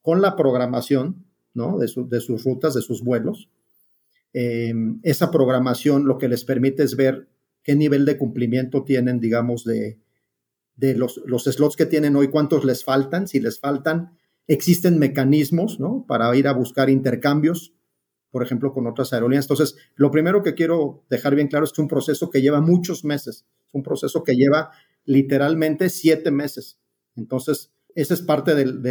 con la programación ¿no? de, de sus rutas, de sus vuelos. Em, esa programación lo que les permite es ver qué nivel de cumplimiento tienen, digamos, de, de los, los, slots que tienen hoy, cuántos les faltan, si les faltan, existen mecanismos ¿no? para ir a buscar intercambios por ejemplo, con otras aerolíneas. Entonces, lo primero que quiero dejar bien claro es que es un proceso que lleva muchos meses, es un proceso que lleva literalmente siete meses. Entonces, ese es parte del,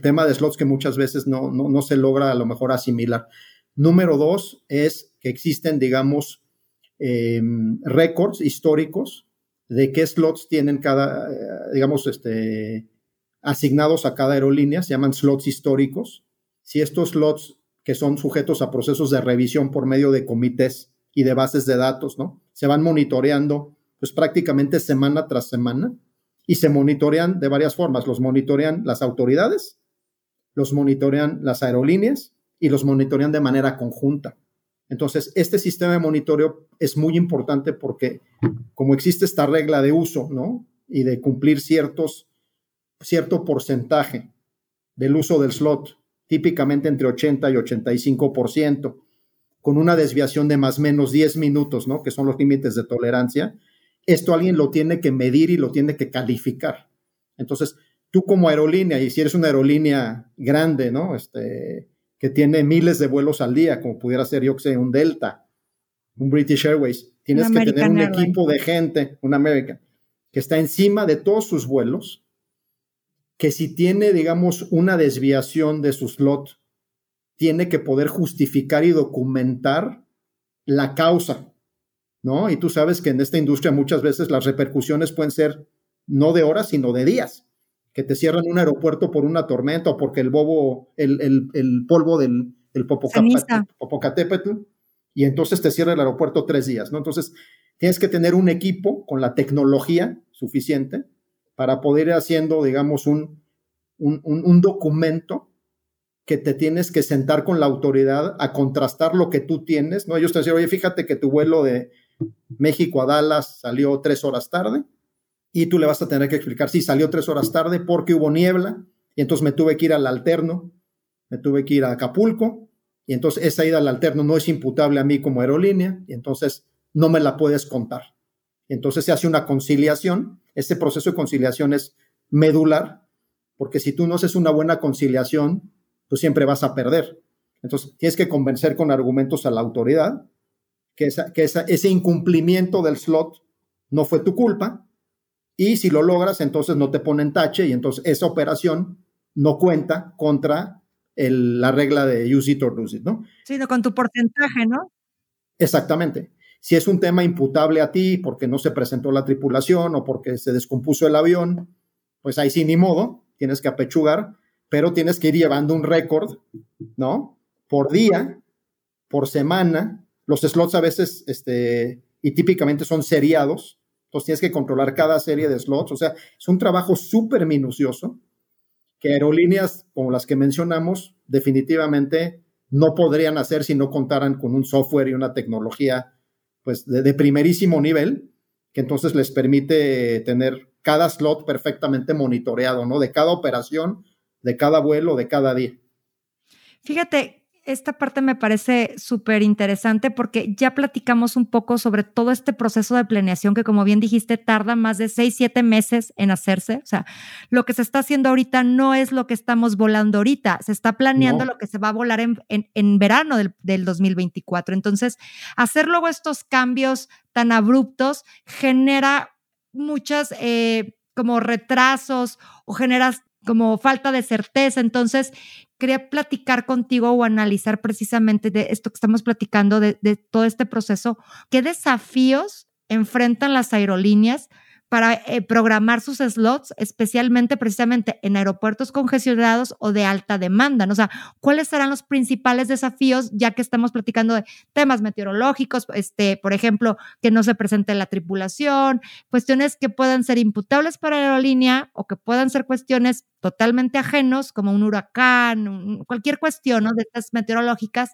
tema de slots que muchas veces no, no, se logra a lo mejor asimilar. Número dos es que existen, digamos, em, récords históricos de qué slots tienen cada, eh, digamos, este, asignados a cada aerolínea, se llaman slots históricos. Si estos slots que son sujetos a procesos de revisión por medio de comités y de bases de datos, ¿no? Se van monitoreando pues prácticamente semana tras semana y se monitorean de varias formas. Los monitorean las autoridades, los monitorean las aerolíneas y los monitorean de manera conjunta. Entonces, este sistema de monitoreo es muy importante porque como existe esta regla de uso, ¿no? Y de cumplir ciertos, cierto porcentaje del uso del slot típicamente entre 80 y 85%, con una desviación de más o menos 10 minutos, ¿no? Que son los límites de tolerancia. Esto alguien lo tiene que medir y lo tiene que calificar. Entonces, tú como aerolínea, y si eres una aerolínea grande, ¿no? Este, que tiene miles de vuelos al día, como pudiera ser, yo que sé, un Delta, un British Airways, tienes que tener un equipo de gente, un American, que está encima de todos sus vuelos que si tiene, digamos, una desviación de su slot, tiene que poder justificar y documentar la causa, ¿no? Y tú sabes que en esta industria muchas veces las repercusiones pueden ser no de horas, sino de días, que te cierran un aeropuerto por una tormenta o porque el bobo, el, polvo del, Popocatépetl, y entonces te cierra el aeropuerto tres días, ¿no? Entonces, tienes que tener un equipo con la tecnología suficiente para poder ir haciendo, digamos, un, un, un, documento que te tienes que sentar con la autoridad a contrastar lo que tú tienes, ¿no? Ellos te dicen, oye, fíjate que tu vuelo de México a Dallas salió tres horas tarde y tú le vas a tener que explicar, sí, salió tres horas tarde porque hubo niebla y entonces me tuve que ir al alterno, me tuve que ir a Acapulco y entonces esa ida al alterno no es imputable a mí como aerolínea y entonces no me la puedes contar. Entonces se hace una conciliación, ese proceso de conciliación es medular, porque si tú no haces una buena conciliación, tú siempre vas a perder. Entonces tienes que convencer con argumentos a la autoridad que, que ese incumplimiento del slot no fue tu culpa, y si lo logras, entonces no te ponen tache y entonces esa operación no cuenta contra la regla de use it or lose it, ¿no? Sino con tu porcentaje, ¿no? Exactamente. Si es un tema imputable a ti porque no se presentó la tripulación o porque se descompuso el avión, pues ahí sí ni modo, tienes que apechugar, pero tienes que ir llevando un récord, ¿no? Por día, por semana. Los slots a veces, este, y típicamente son seriados, entonces tienes que controlar cada serie de slots. O sea, es un trabajo súper minucioso que aerolíneas como las que mencionamos definitivamente no podrían hacer si no contaran con un software y una tecnología pues de, primerísimo nivel que entonces les permite tener cada slot perfectamente monitoreado, ¿no? De cada operación, de cada vuelo, de cada día. Fíjate, esta parte me parece súper interesante porque ya platicamos un poco sobre todo este proceso de planeación que, como bien dijiste, tarda más de seis, siete meses en hacerse. O sea, lo que se está haciendo ahorita no es lo que estamos volando ahorita, se está planeando lo que se va a volar en, en, verano del, del 2024. Entonces, hacer luego estos cambios tan abruptos genera muchas eh, como retrasos o genera como falta de certeza. Entonces, quería platicar contigo o analizar precisamente de esto que estamos platicando, de, todo este proceso. ¿Qué desafíos enfrentan las aerolíneas para eh, programar sus slots, especialmente precisamente en aeropuertos congestionados o de alta demanda. O sea, ¿cuáles serán los principales desafíos, ya que estamos platicando de temas meteorológicos, este, por ejemplo, que no se presente la tripulación, cuestiones que puedan ser imputables para aerolínea o que puedan ser cuestiones totalmente ajenos, como un huracán, cualquier cuestión de estas meteorológicas,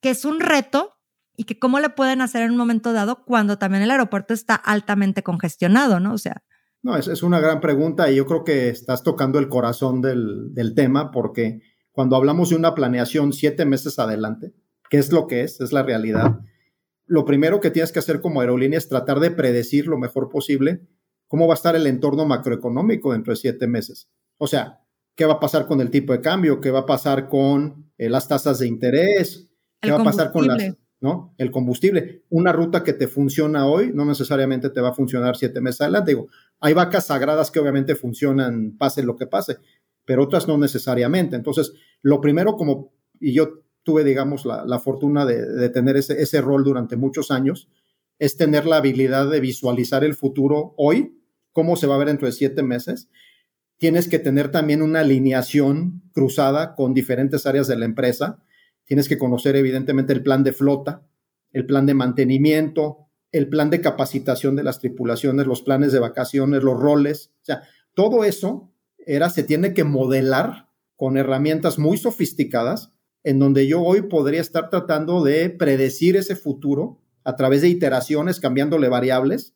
que es un reto y que cómo le pueden hacer en un momento dado cuando también el aeropuerto está altamente congestionado, ¿no? O sea. No, es, es una gran pregunta y yo creo que estás tocando el corazón del, del tema porque cuando hablamos de una planeación siete meses adelante, ¿qué es lo que es? Es la realidad. Lo primero que tienes que hacer como aerolínea es tratar de predecir lo mejor posible cómo va a estar el entorno macroeconómico dentro de siete meses. O sea, ¿qué va a pasar con el tipo de cambio? ¿Qué va a pasar con eh, las tasas de interés? ¿Qué va a pasar con las, ¿no? El combustible. Una ruta que te funciona hoy no necesariamente te va a funcionar siete meses adelante. Digo, hay vacas sagradas que obviamente funcionan, pase lo que pase, pero otras no necesariamente. Entonces, lo primero como, y yo tuve, digamos, la, fortuna de, tener ese, ese rol durante muchos años, es tener la habilidad de visualizar el futuro hoy, cómo se va a ver dentro de siete meses. Tienes que tener también una alineación cruzada con diferentes áreas de la empresa Tienes que conocer evidentemente el plan de flota, el plan de mantenimiento, el plan de capacitación de las tripulaciones, los planes de vacaciones, los roles. O sea, todo eso era, se tiene que modelar con herramientas muy sofisticadas, en donde yo hoy podría estar tratando de predecir ese futuro a través de iteraciones, cambiándole variables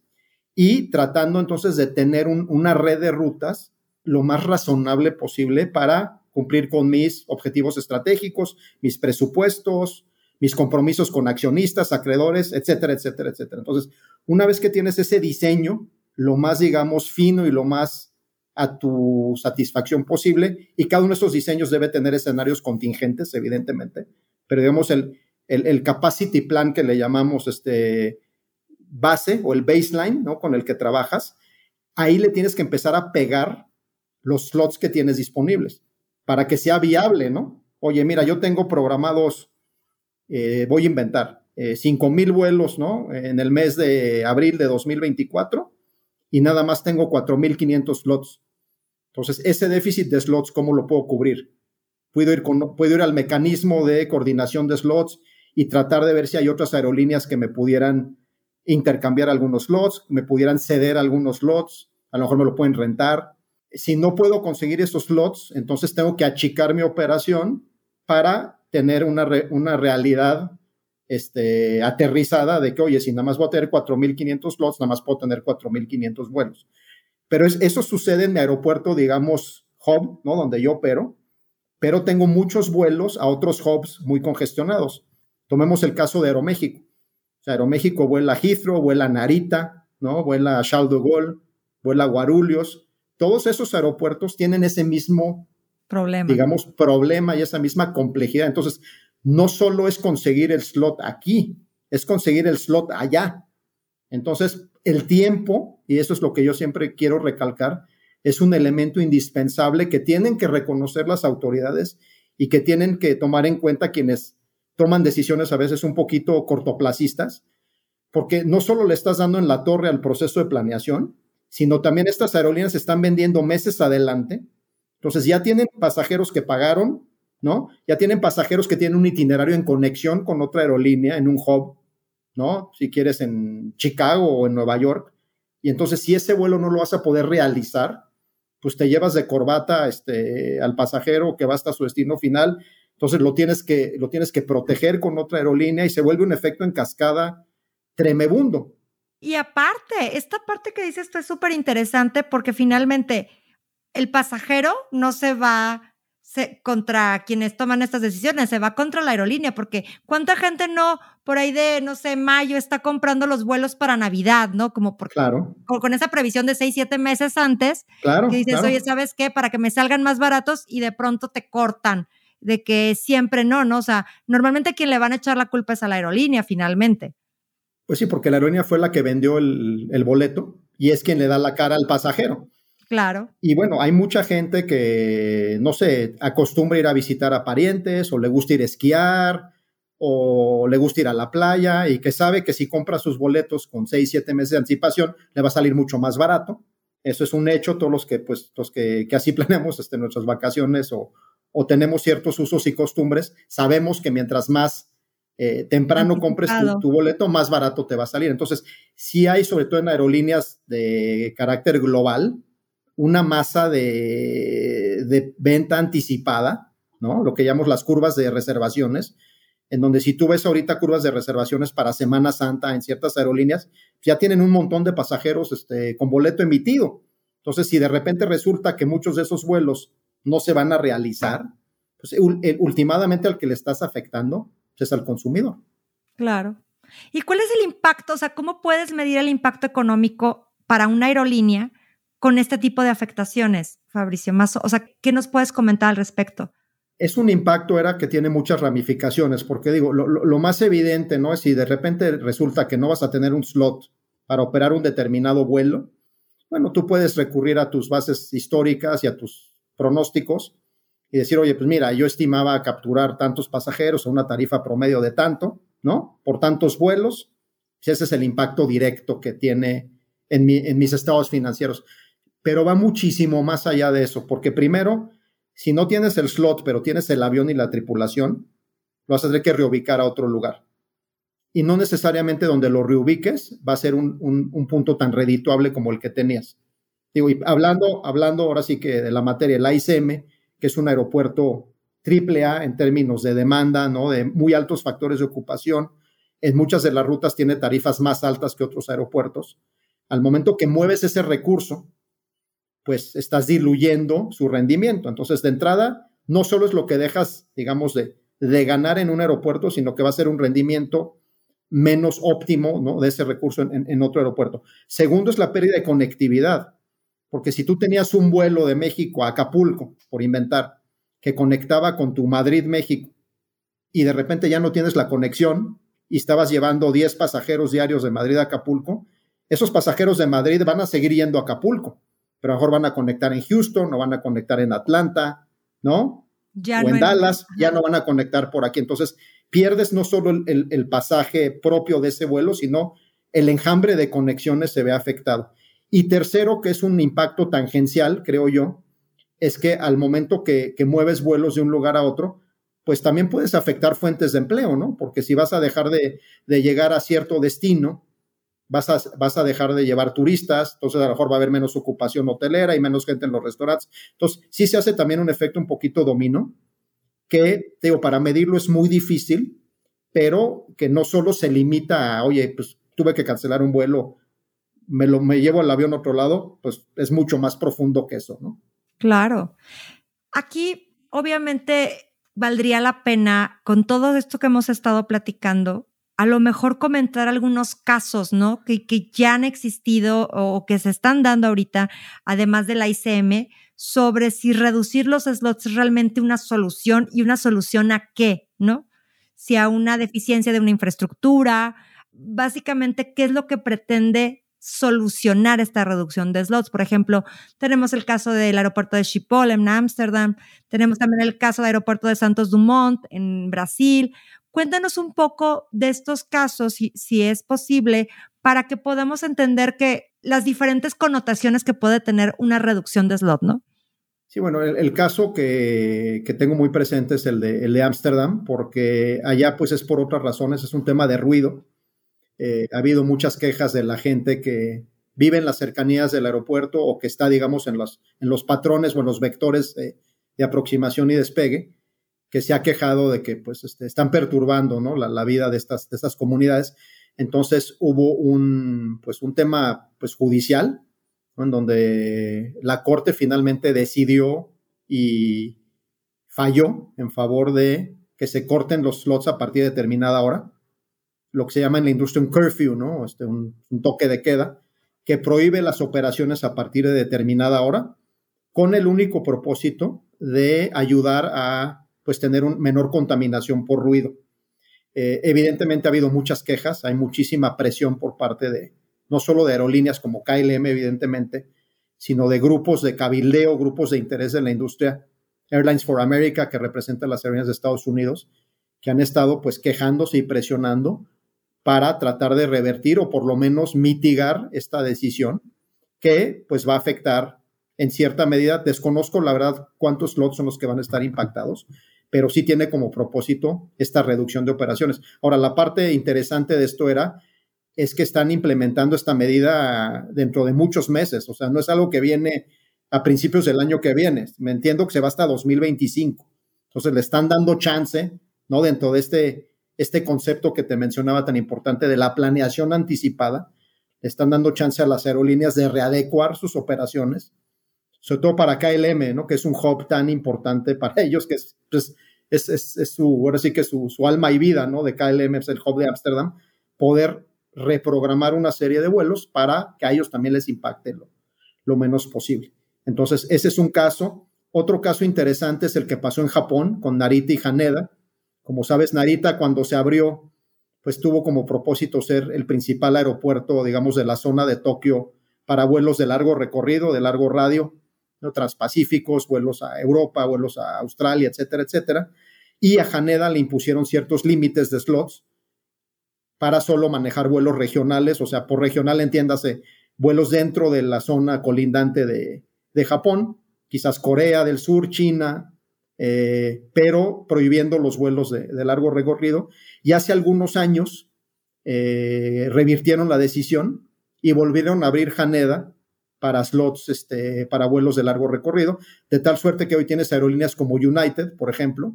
y tratando entonces de tener una red de rutas lo más razonable posible para cumplir con mis objetivos estratégicos, mis presupuestos, mis compromisos con accionistas, acreedores, etcétera, etcétera, etcétera. Entonces, una vez que tienes ese diseño, lo más, digamos, fino y lo más a tu satisfacción posible, y cada uno de estos diseños debe tener escenarios contingentes, evidentemente, pero digamos, el, el, el capacity plan que le llamamos este base o el baseline, ¿no? Con el que trabajas, ahí le tienes que empezar a pegar los slots que tienes disponibles para que sea viable, ¿no? Oye, mira, yo tengo programados, eh, voy a inventar, eh, 5 mil vuelos, ¿no? En el mes de abril de 2024 y nada más tengo 4.500 slots. Entonces, ese déficit de slots, ¿cómo lo puedo cubrir? Puedo ir, con, puedo ir al mecanismo de coordinación de slots y tratar de ver si hay otras aerolíneas que me pudieran intercambiar algunos slots, me pudieran ceder algunos slots, a lo mejor me lo pueden rentar. Si no puedo conseguir esos slots, entonces tengo que achicar mi operación para tener una, una realidad este, aterrizada de que, oye, si nada más voy a tener 4.500 slots, nada más puedo tener 4.500 vuelos. Pero eso sucede en mi aeropuerto, digamos, hub, ¿no? Donde yo opero, pero tengo muchos vuelos a otros hubs muy congestionados. Tomemos el caso de Aeroméxico. O sea, Aeroméxico vuela a Heathrow, vuela a Narita, ¿no? Vuela a Charles de Gaulle, vuela a Guarulhos. Todos esos aeropuertos tienen ese mismo problema. Digamos, problema y esa misma complejidad. Entonces, no solo es conseguir el slot aquí, es conseguir el slot allá. Entonces, el tiempo, y eso es lo que yo siempre quiero recalcar, es un elemento indispensable que tienen que reconocer las autoridades y que tienen que tomar en cuenta quienes toman decisiones a veces un poquito cortoplacistas, porque no solo le estás dando en la torre al proceso de planeación, sino también estas aerolíneas están vendiendo meses adelante. Entonces ya tienen pasajeros que pagaron, ¿no? Ya tienen pasajeros que tienen un itinerario en conexión con otra aerolínea en un hub, ¿no? Si quieres en Chicago o en Nueva York. Y entonces si ese vuelo no lo vas a poder realizar, pues te llevas de corbata este, al pasajero que va hasta su destino final. Entonces lo tienes, que, lo tienes que proteger con otra aerolínea y se vuelve un efecto en cascada tremebundo. Y aparte, esta parte que dices esto es súper interesante porque finalmente el pasajero no se va contra quienes toman estas decisiones, se va contra la aerolínea, porque cuánta gente no, por ahí de, no sé, mayo, está comprando los vuelos para Navidad, ¿no? Como por, claro. con, esa previsión de seis, siete meses antes, claro, que dices, oye, ¿sabes qué? Para que me salgan más baratos y de pronto te cortan, de que siempre no, ¿no? O sea, normalmente quien le van a echar la culpa es a la aerolínea, finalmente. Pues sí, porque la aerolínea fue la que vendió el, el boleto y es quien le da la cara al pasajero. Claro. Y bueno, hay mucha gente que, no sé, acostumbra ir a visitar a parientes o le gusta ir a esquiar o le gusta ir a la playa y que sabe que si compra sus boletos con seis, siete meses de anticipación, le va a salir mucho más barato. Eso es un hecho, todos los que, pues, los que, así (laughs) planeamos este, nuestras vacaciones o, o, tenemos ciertos usos y costumbres, sabemos que mientras más eh, temprano compres tu, tu, boleto, más barato te va a salir. Entonces, sí hay, sobre todo en aerolíneas de carácter global, una masa de, venta anticipada, ¿no? Lo que llamamos las curvas de reservaciones, en donde si tú ves ahorita curvas de reservaciones para Semana Santa en ciertas aerolíneas, ya tienen un montón de pasajeros este, con boleto emitido. Entonces, si de repente resulta que muchos de esos vuelos no se van a realizar, pues últimamente al que le estás afectando es al consumidor. Claro. ¿Y cuál es el impacto? O sea, ¿cómo puedes medir el impacto económico para una aerolínea con este tipo de afectaciones, Fabricio? Más, o sea, ¿qué nos puedes comentar al respecto? Es un impacto era que tiene muchas ramificaciones, porque digo, lo, más evidente, ¿no? Es si de repente resulta que no vas a tener un slot para operar un determinado vuelo, bueno, tú puedes recurrir a tus bases históricas y a tus pronósticos y decir, oye, pues mira, yo estimaba capturar tantos pasajeros a una tarifa promedio de tanto, ¿no? Por tantos vuelos. Ese es el impacto directo que tiene en, en mis estados financieros pero va muchísimo más allá de eso, porque primero, si no tienes el slot, pero tienes el avión y la tripulación, lo vas a tener que reubicar a otro lugar. Y no necesariamente donde lo reubiques va a ser un, punto tan redituable como el que tenías. Digo, y hablando, hablando ahora sí que de la materia, el ICM, que es un aeropuerto triple A en términos de demanda, ¿no? De muy altos factores de ocupación. En muchas de las rutas tiene tarifas más altas que otros aeropuertos. Al momento que mueves ese recurso, pues estás diluyendo su rendimiento. Entonces, de entrada, no solo es lo que dejas, digamos, de, de ganar en un aeropuerto, sino que va a ser un rendimiento menos óptimo ¿no? de ese recurso en, en, otro aeropuerto. Segundo es la pérdida de conectividad, porque si tú tenías un vuelo de México a Acapulco, por inventar, que conectaba con tu Madrid-México, y de repente ya no tienes la conexión y estabas llevando 10 pasajeros diarios de Madrid a Acapulco, esos pasajeros de Madrid van a seguir yendo a Acapulco pero a lo mejor van a conectar en Houston, o van a conectar en Atlanta, ¿no? Ya o en Dallas, ya no van a conectar por aquí. Entonces, pierdes no solo el, pasaje propio de ese vuelo, sino el enjambre de conexiones se ve afectado. Y tercero, que es un impacto tangencial, creo yo, es que al momento que, mueves vuelos de un lugar a otro, pues también puedes afectar fuentes de empleo, ¿no? Porque si vas a dejar de, de llegar a cierto destino, vas a, vas a dejar de llevar turistas, entonces a lo mejor va a haber menos ocupación hotelera y menos gente en los restaurantes. Entonces, sí se hace también un efecto un poquito domino, que, digo, para medirlo es muy difícil, pero que no solo se limita a, oye, pues tuve que cancelar un vuelo, me, lo, me llevo el avión a otro lado, pues es mucho más profundo que eso, ¿no? Claro. Aquí, obviamente, valdría la pena, con todo esto que hemos estado platicando, a lo mejor comentar algunos casos, ¿no? Que, que ya han existido o que se están dando ahorita, además de la ICM, sobre si reducir los slots es realmente una solución y una solución a qué, ¿no? Si a una deficiencia de una infraestructura, básicamente, ¿qué es lo que pretende solucionar esta reducción de slots. Por ejemplo, tenemos el caso del aeropuerto de Schiphol en Ámsterdam, tenemos también el caso del aeropuerto de Santos Dumont en Brasil. Cuéntanos un poco de estos casos, si, es posible, para que podamos entender que las diferentes connotaciones que puede tener una reducción de slot, ¿no? Sí, bueno, el, caso que, tengo muy presente es el de, el de Ámsterdam, porque allá pues es por otras razones, es un tema de ruido eh, ha habido muchas quejas de la gente que vive en las cercanías del aeropuerto o que está, digamos, en los, en los patrones o en los vectores de, aproximación y despegue, que se ha quejado de que pues, este, están perturbando ¿no? la, vida de estas, de estas comunidades. Entonces hubo un, pues, un tema pues, judicial, en donde la Corte finalmente decidió y falló en favor de que se corten los slots a partir de determinada hora lo que se llama en la industria un curfew, ¿no? Este, un, toque de queda, que prohíbe las operaciones a partir de determinada hora, con el único propósito de ayudar a pues, tener una menor contaminación por ruido. Eh, evidentemente ha habido muchas quejas, hay muchísima presión por parte de, no solo de aerolíneas como KLM, evidentemente, sino de grupos de cabildeo, grupos de interés de la industria, Airlines for America, que representa las aerolíneas de Estados Unidos, que han estado pues quejándose y presionando para tratar de revertir o por lo menos mitigar esta decisión que pues va a afectar en cierta medida, desconozco la verdad cuántos slots son los que van a estar impactados, pero sí tiene como propósito esta reducción de operaciones. Ahora, la parte interesante de esto era, es que están implementando esta medida dentro de muchos meses, o sea, no es algo que viene a principios del año que viene, me entiendo que se va hasta 2025, entonces le están dando chance, ¿no? Dentro de este este concepto que te mencionaba tan importante de la planeación anticipada, están dando chance a las aerolíneas de readecuar sus operaciones, sobre todo para KLM, ¿no? que es un hub tan importante para (laughs) ellos, que es, pues, es, es, su, ahora sí que su, alma y vida ¿no? de KLM, es el hub de Ámsterdam, poder reprogramar una serie de vuelos para que a ellos también les impacte lo, lo menos posible. Entonces, ese es un caso. Otro caso interesante es el que pasó en Japón con Narita y Haneda, como sabes, Narita cuando se abrió, pues tuvo como propósito ser el principal aeropuerto, digamos, de la zona de Tokio para vuelos de largo recorrido, de largo radio, ¿no? transpacíficos, vuelos a Europa, vuelos a Australia, etcétera, etcétera. Y a Haneda le impusieron ciertos límites de slots para solo manejar vuelos regionales, o sea, por regional entiéndase vuelos dentro de la zona colindante de, de Japón, quizás Corea del Sur, China, eh, pero prohibiendo los vuelos de, largo recorrido. Y hace algunos años eh, revirtieron la decisión y volvieron a abrir Haneda para slots, este, para vuelos de largo recorrido, de tal suerte que hoy tienes aerolíneas como United, por ejemplo,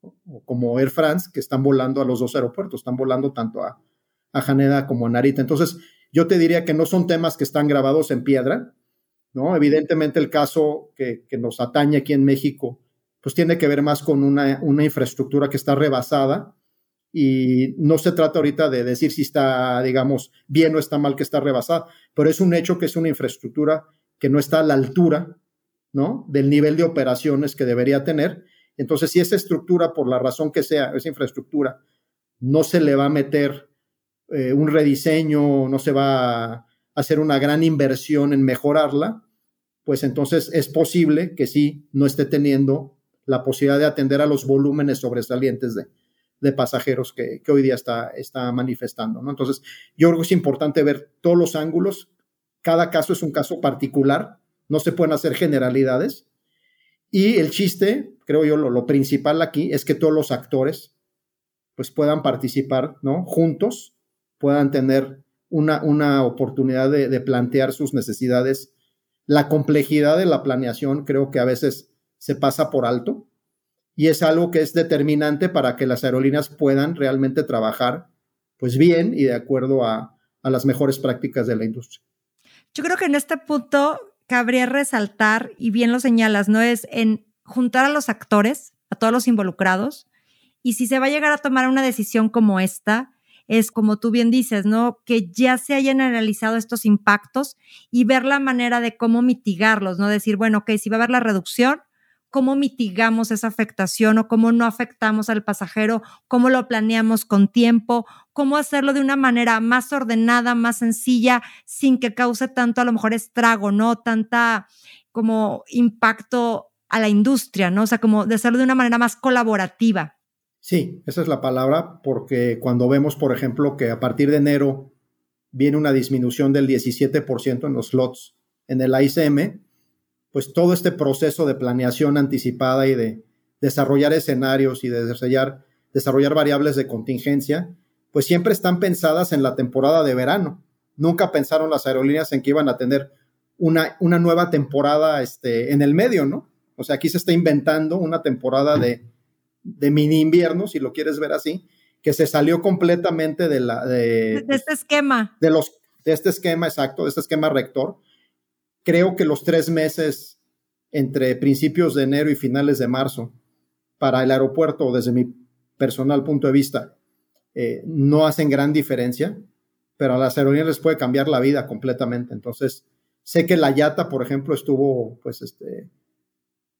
o como Air France, que están volando a los dos aeropuertos, están volando tanto a, a Haneda como a Narita. Entonces, yo te diría que no son temas que están grabados en piedra, ¿no? Evidentemente el caso que, que nos atañe aquí en México pues tiene que ver más con una, infraestructura que está rebasada y no se trata ahorita de decir si está, digamos, bien o está mal que está rebasada, pero es un hecho que es una infraestructura que no está a la altura, ¿no? Del nivel de operaciones que debería tener. Entonces, si esa estructura, por la razón que sea, esa infraestructura, no se le va a meter eh, un rediseño, no se va a hacer una gran inversión en mejorarla, pues entonces es posible que sí no esté teniendo la posibilidad de atender a los volúmenes sobresalientes de, pasajeros que, hoy día está, está manifestando. ¿no? Entonces, yo creo que es importante ver todos los ángulos. Cada caso es un caso particular, no se pueden hacer generalidades. Y el chiste, creo yo, lo, principal aquí es que todos los actores pues puedan participar ¿no? juntos, puedan tener una, una oportunidad de, de plantear sus necesidades. La complejidad de la planeación creo que a veces se pasa por alto y es algo que es determinante para que las aerolíneas puedan realmente trabajar pues bien y de acuerdo a, a las mejores prácticas de la industria. Yo creo que en este punto cabría resaltar, y bien lo señalas, ¿no? Es en juntar a los actores, a todos los involucrados, y si se va a llegar a tomar una decisión como esta, es como tú bien dices, ¿no? Que ya se hayan analizado estos impactos y ver la manera de cómo mitigarlos, ¿no? Decir, bueno, ok, si va a haber la reducción, ¿cómo mitigamos esa afectación o cómo no afectamos al pasajero? ¿Cómo lo planeamos con tiempo? ¿Cómo hacerlo de una manera más ordenada, más sencilla, sin que cause tanto a lo mejor estrago, ¿no? Tanta como impacto a la industria, ¿no? O sea, como de hacerlo de una manera más colaborativa. Sí, esa es la palabra, porque cuando vemos, por ejemplo, que a partir de enero viene una disminución del 17% en los slots en el ICM, pues todo este proceso de planeación anticipada y de desarrollar escenarios y de desarrollar, desarrollar variables de contingencia, pues siempre están pensadas en la temporada de verano. Nunca pensaron las aerolíneas en que iban a tener una, una nueva temporada este, en el medio, ¿no? O sea, aquí se está inventando una temporada de, de mini invierno, si lo quieres ver así, que se salió completamente de la de, de este esquema. De los de este esquema exacto, de este esquema rector. Creo que los tres meses entre principios de enero y finales de marzo para el aeropuerto, desde mi personal punto de vista, eh, no hacen gran diferencia, pero a las aerolíneas les puede cambiar la vida completamente. Entonces, sé que la Yata, por ejemplo, estuvo, pues, este,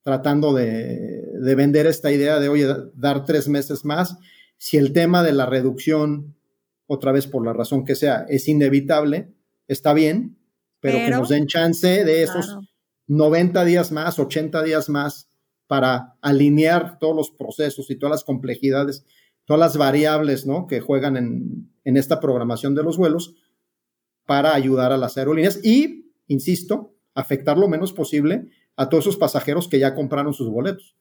tratando de, de vender esta idea de, oye, dar tres meses más. Si el tema de la reducción, otra vez por la razón que sea, es inevitable, está bien, pero, que nos den chance de esos 90 días más, 80 días más para alinear todos los procesos y todas las complejidades, todas las variables ¿no? que juegan en, en esta programación de los vuelos para ayudar a las aerolíneas y, insisto, afectar lo menos posible a todos esos pasajeros que ya compraron sus boletos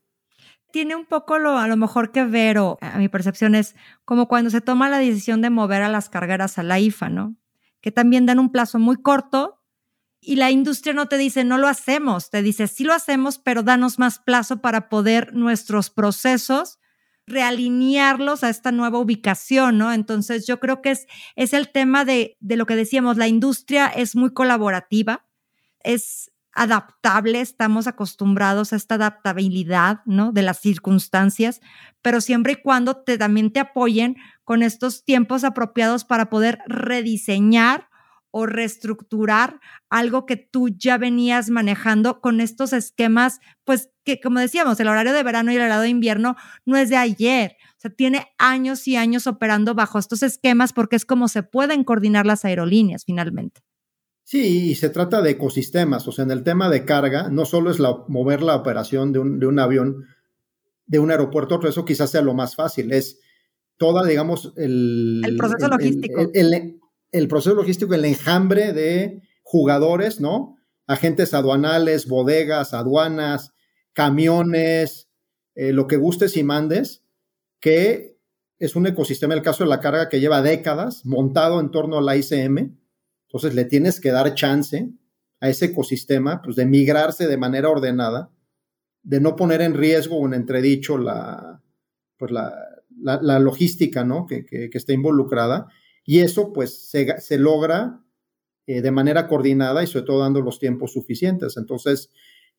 tiene un poco lo, a lo mejor que ver, o a mi percepción es como cuando se toma la decisión de mover a las cargueras a la IFA, ¿no? Que también dan un plazo muy corto y la industria no te dice, no lo hacemos, te dice, sí lo hacemos, pero danos más plazo para poder nuestros procesos realinearlos a esta nueva ubicación, ¿no? Entonces yo creo que es, es el tema de, de lo que decíamos, la industria es muy colaborativa, es adaptable, estamos acostumbrados a esta adaptabilidad, ¿no? De las circunstancias, pero siempre y cuando también te apoyen con estos tiempos apropiados para poder rediseñar o reestructurar algo que tú ya venías manejando con estos esquemas, pues que como decíamos, el horario de verano y el horario de invierno no es de ayer, o sea, tiene años y años operando bajo estos esquemas porque es como se pueden coordinar las aerolíneas finalmente. Sí, y se trata de ecosistemas, o sea, en el tema de carga, no solo es la, mover la operación de un, de un avión de un aeropuerto a otro, eso quizás sea lo más fácil, es toda, digamos, el... El proceso logístico. El, el, proceso logístico, el enjambre de jugadores, ¿no? Agentes aduanales, bodegas, aduanas, camiones, eh, lo que gustes y mandes, que es un ecosistema, el caso de la carga que lleva décadas montado en torno a la ICM, entonces le tienes que dar chance a ese ecosistema pues, de migrarse de manera ordenada, de no poner en riesgo o en entredicho la, pues, la, la, logística ¿no? que, que, está involucrada. Y eso pues se, se logra eh, de manera coordinada y sobre todo dando los tiempos suficientes. Entonces,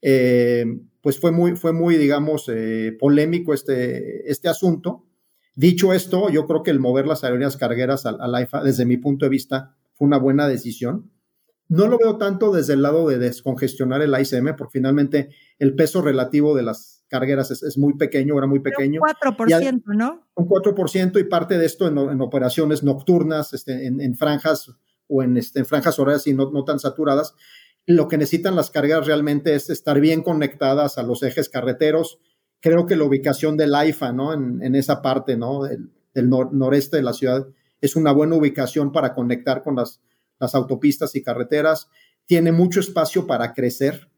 eh, pues fue muy, fue muy digamos, eh, polémico este, este asunto. Dicho esto, yo creo que el mover las aerolíneas cargueras al, al AIFA, desde mi punto de vista, fue una buena decisión. No lo veo tanto desde el lado de descongestionar el ICM, porque finalmente el peso relativo de las cargueras es, muy pequeño, era muy pequeño. Un 4%, ¿no? Un 4% y parte de esto en, operaciones nocturnas, este, en, franjas o en, este, en franjas horarias y no, no, tan saturadas. Lo que necesitan las cargas realmente es estar bien conectadas a los ejes carreteros. Creo que la ubicación del AIFA, ¿no? En, esa parte, ¿no? Del, noreste de la ciudad es una buena ubicación para conectar con las, las autopistas y carreteras, tiene mucho espacio para crecer,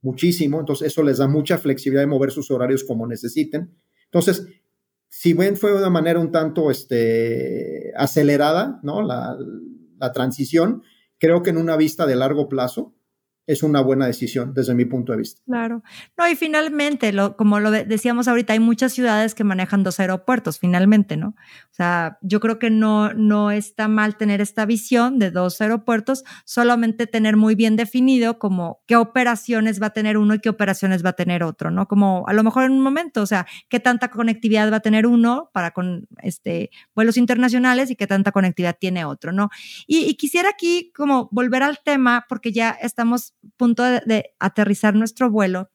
muchísimo, entonces eso les da mucha flexibilidad de mover sus horarios como necesiten. Entonces, si ven fue de una manera un tanto este, acelerada, ¿no? La, la transición, creo que en una vista de largo plazo, es una buena decisión desde mi punto de vista. Claro. No, y finalmente, como lo decíamos ahorita, hay muchas ciudades que manejan dos aeropuertos, finalmente, ¿no? O sea, yo creo que no, no está mal tener esta visión de dos aeropuertos, solamente tener muy bien definido como qué operaciones va a tener uno y qué operaciones va a tener otro, ¿no? Como a lo mejor en un momento, o sea, qué tanta conectividad va a tener uno para con este vuelos internacionales y qué tanta conectividad tiene otro, ¿no? Y quisiera aquí como volver al tema, porque ya estamos punto de, aterrizar nuestro vuelo,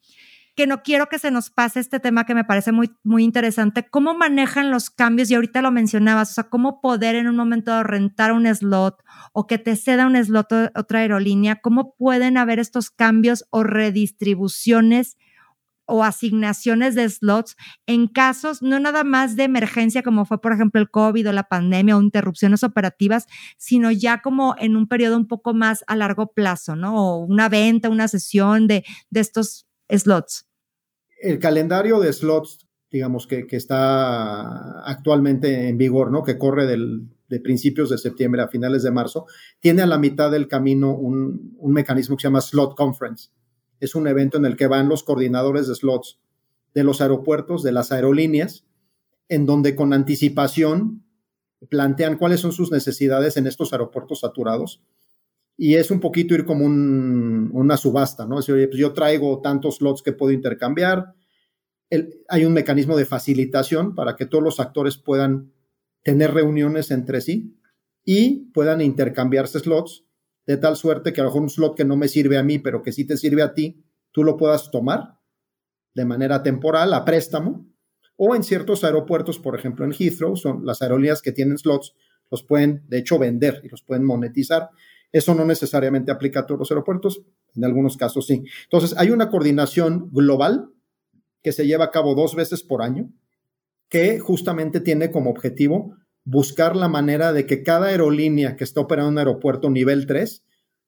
que no quiero que se nos pase este tema que me parece muy, muy interesante, cómo manejan los cambios, y ahorita lo mencionabas, o sea, cómo poder en un momento rentar un slot o que te ceda un slot otra aerolínea, cómo pueden haber estos cambios o redistribuciones o asignaciones de slots en casos no nada más de emergencia como fue por ejemplo el COVID o la pandemia o interrupciones operativas, sino ya como en un periodo un poco más a largo plazo, ¿no? O una venta, una sesión de, de estos slots. El calendario de slots, digamos, que, que está actualmente en vigor, ¿no? Que corre del, de principios de septiembre a finales de marzo, tiene a la mitad del camino un, un mecanismo que se llama Slot Conference es un evento en el que van los coordinadores de slots de los aeropuertos, de las aerolíneas, en donde con anticipación plantean cuáles son sus necesidades en estos aeropuertos saturados. Y es un poquito ir como una subasta, ¿no? Es decir, pues yo traigo tantos slots que puedo intercambiar. hay un mecanismo de facilitación para que todos los actores puedan tener reuniones entre sí y puedan intercambiarse slots de tal suerte que a lo mejor un slot que no me sirve a mí, pero que sí te sirve a ti, tú lo puedas tomar de manera temporal a préstamo. O en ciertos aeropuertos, por ejemplo en Heathrow, son las aerolíneas que tienen slots, los pueden de hecho vender y los pueden monetizar. Eso no necesariamente aplica a todos los aeropuertos, en algunos casos sí. Entonces, hay una coordinación global que se lleva a cabo dos veces por año, que justamente tiene como objetivo buscar la manera de que cada aerolínea que está operando en un aeropuerto nivel 3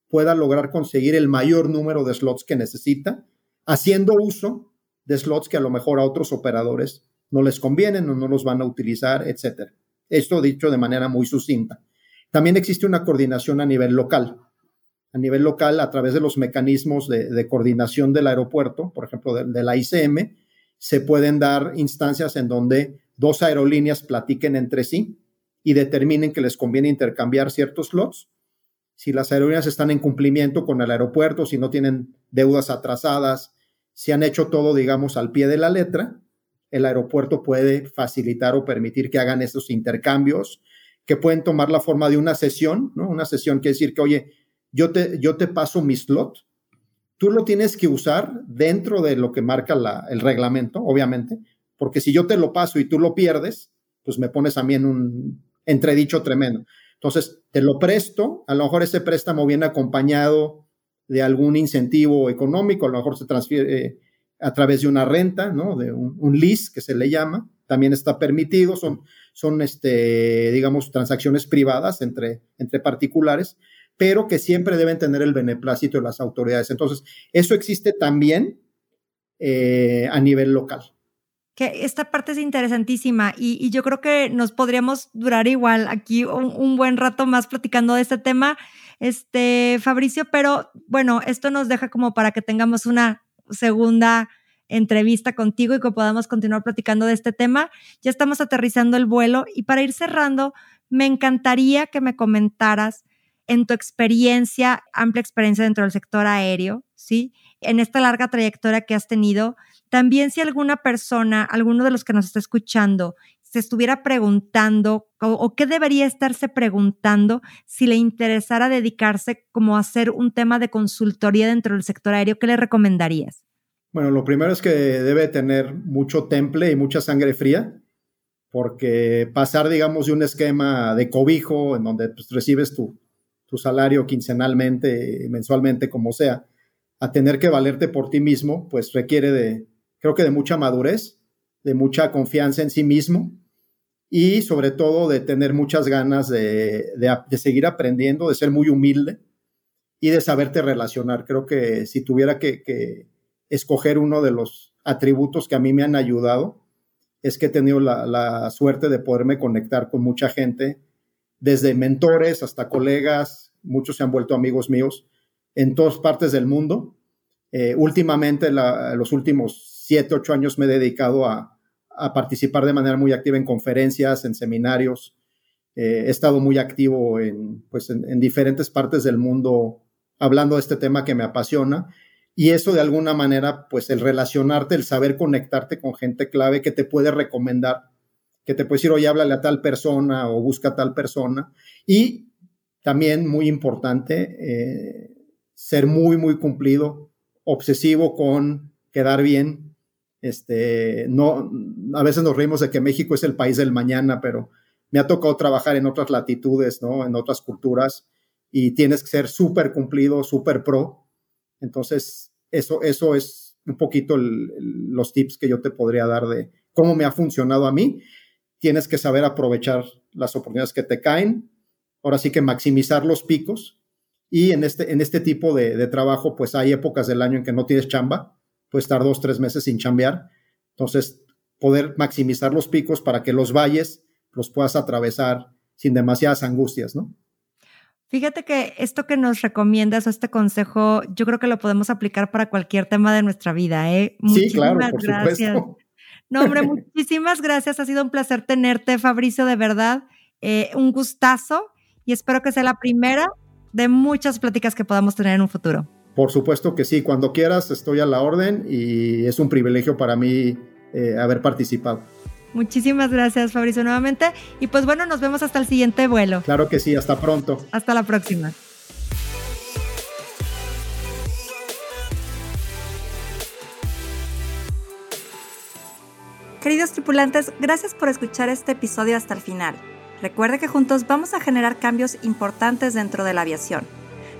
pueda lograr conseguir el mayor número de slots que necesita, haciendo uso de slots que a lo mejor a otros operadores no les convienen o no los van a utilizar, etc. Esto dicho de manera muy sucinta. También existe una coordinación a nivel local. A nivel local, a través de los mecanismos de, coordinación del aeropuerto, por ejemplo, de la ICM, se pueden dar instancias en donde dos aerolíneas platiquen entre sí y determinen que les conviene intercambiar ciertos slots. Si las aerolíneas están en cumplimiento con el aeropuerto, si no tienen deudas atrasadas, si han hecho todo, digamos, al pie de la letra, el aeropuerto puede facilitar o permitir que hagan esos intercambios, que pueden tomar la forma de una sesión, ¿no? Una sesión que decir que, oye, yo te, yo te paso mi slot, tú lo tienes que usar dentro de lo que marca el reglamento, obviamente, porque si yo te lo paso y tú lo pierdes, pues me pones a mí en un entredicho tremendo. Entonces, te lo presto, a lo mejor ese préstamo viene acompañado de algún incentivo económico, a lo mejor se transfiere eh, a través de una renta, ¿no? De un, lease que se le llama, también está permitido, son, son este, digamos, transacciones privadas entre, entre particulares, pero que siempre deben tener el beneplácito de las autoridades. Entonces, eso existe también eh, a nivel local que esta parte es interesantísima y, yo creo que nos podríamos durar igual aquí un, buen rato más platicando de este tema, este Fabricio, pero bueno, esto nos deja como para que tengamos una segunda entrevista contigo y que podamos continuar platicando de este tema. Ya estamos aterrizando el vuelo y para ir cerrando, me encantaría que me comentaras en tu experiencia, amplia experiencia dentro del sector aéreo, ¿sí? En esta larga trayectoria que has tenido, también si alguna persona, alguno de los que nos está escuchando, se estuviera preguntando o, qué debería estarse preguntando si le interesara dedicarse como a hacer un tema de consultoría dentro del sector aéreo, ¿qué le recomendarías? Bueno, lo primero es que debe tener mucho temple y mucha sangre fría, porque pasar, digamos, de un esquema de cobijo en donde pues, recibes tu, tu salario quincenalmente, mensualmente, como sea, a tener que valerte por ti mismo, pues requiere de, creo que de mucha madurez, de mucha confianza en sí mismo y sobre todo de tener muchas ganas de, seguir aprendiendo, de ser muy humilde y de saberte relacionar. Creo que si tuviera que, escoger uno de los atributos que a mí me han ayudado, es que he tenido la, suerte de poderme conectar con mucha gente desde mentores hasta colegas, muchos se han vuelto amigos míos en todas partes del mundo. Eh, últimamente, los últimos siete, ocho años me he dedicado a, participar de manera muy activa en conferencias, en seminarios. Eh, he estado muy activo en, pues, en, diferentes partes del mundo hablando de este tema que me apasiona. Y eso de alguna manera, pues el relacionarte, el saber conectarte con gente clave que te puede recomendar, que te puede decir, oye, háblale a tal persona o busca a tal persona. Y también muy importante, eh, ser muy, muy cumplido, obsesivo con quedar bien. Este, no, a veces nos reímos de que México es el país del mañana, pero me ha tocado trabajar en otras latitudes, ¿no? En otras culturas y tienes que ser súper cumplido, súper pro. Entonces, eso, eso es un poquito los tips que yo te podría dar de cómo me ha funcionado a mí. Tienes que saber aprovechar las oportunidades que te caen. Ahora sí que maximizar los picos y en este, en este tipo de, trabajo, pues hay épocas del año en que no tienes chamba, puedes estar dos, tres meses sin chambear. Entonces, poder maximizar los picos para que los valles los puedas atravesar sin demasiadas angustias, ¿no? Fíjate que esto que nos recomiendas o este consejo, yo creo que lo podemos aplicar para cualquier tema de nuestra vida, ¿eh? Muchísimas sí, claro, por gracias. Supuesto. No, hombre, muchísimas gracias. Ha sido un placer tenerte, Fabricio, de verdad. Eh, un gustazo y espero que sea la primera de muchas pláticas que podamos tener en un futuro. Por supuesto que sí, cuando quieras estoy a la orden y es un privilegio para mí eh, haber participado. Muchísimas gracias, Fabricio, nuevamente. Y pues bueno, nos vemos hasta el siguiente vuelo. Claro que sí, hasta pronto. Hasta la próxima. Queridos tripulantes, gracias por escuchar este episodio hasta el final. Recuerde que juntos vamos a generar cambios importantes dentro de la aviación.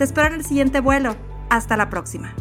Te espero en el siguiente vuelo. Hasta la próxima.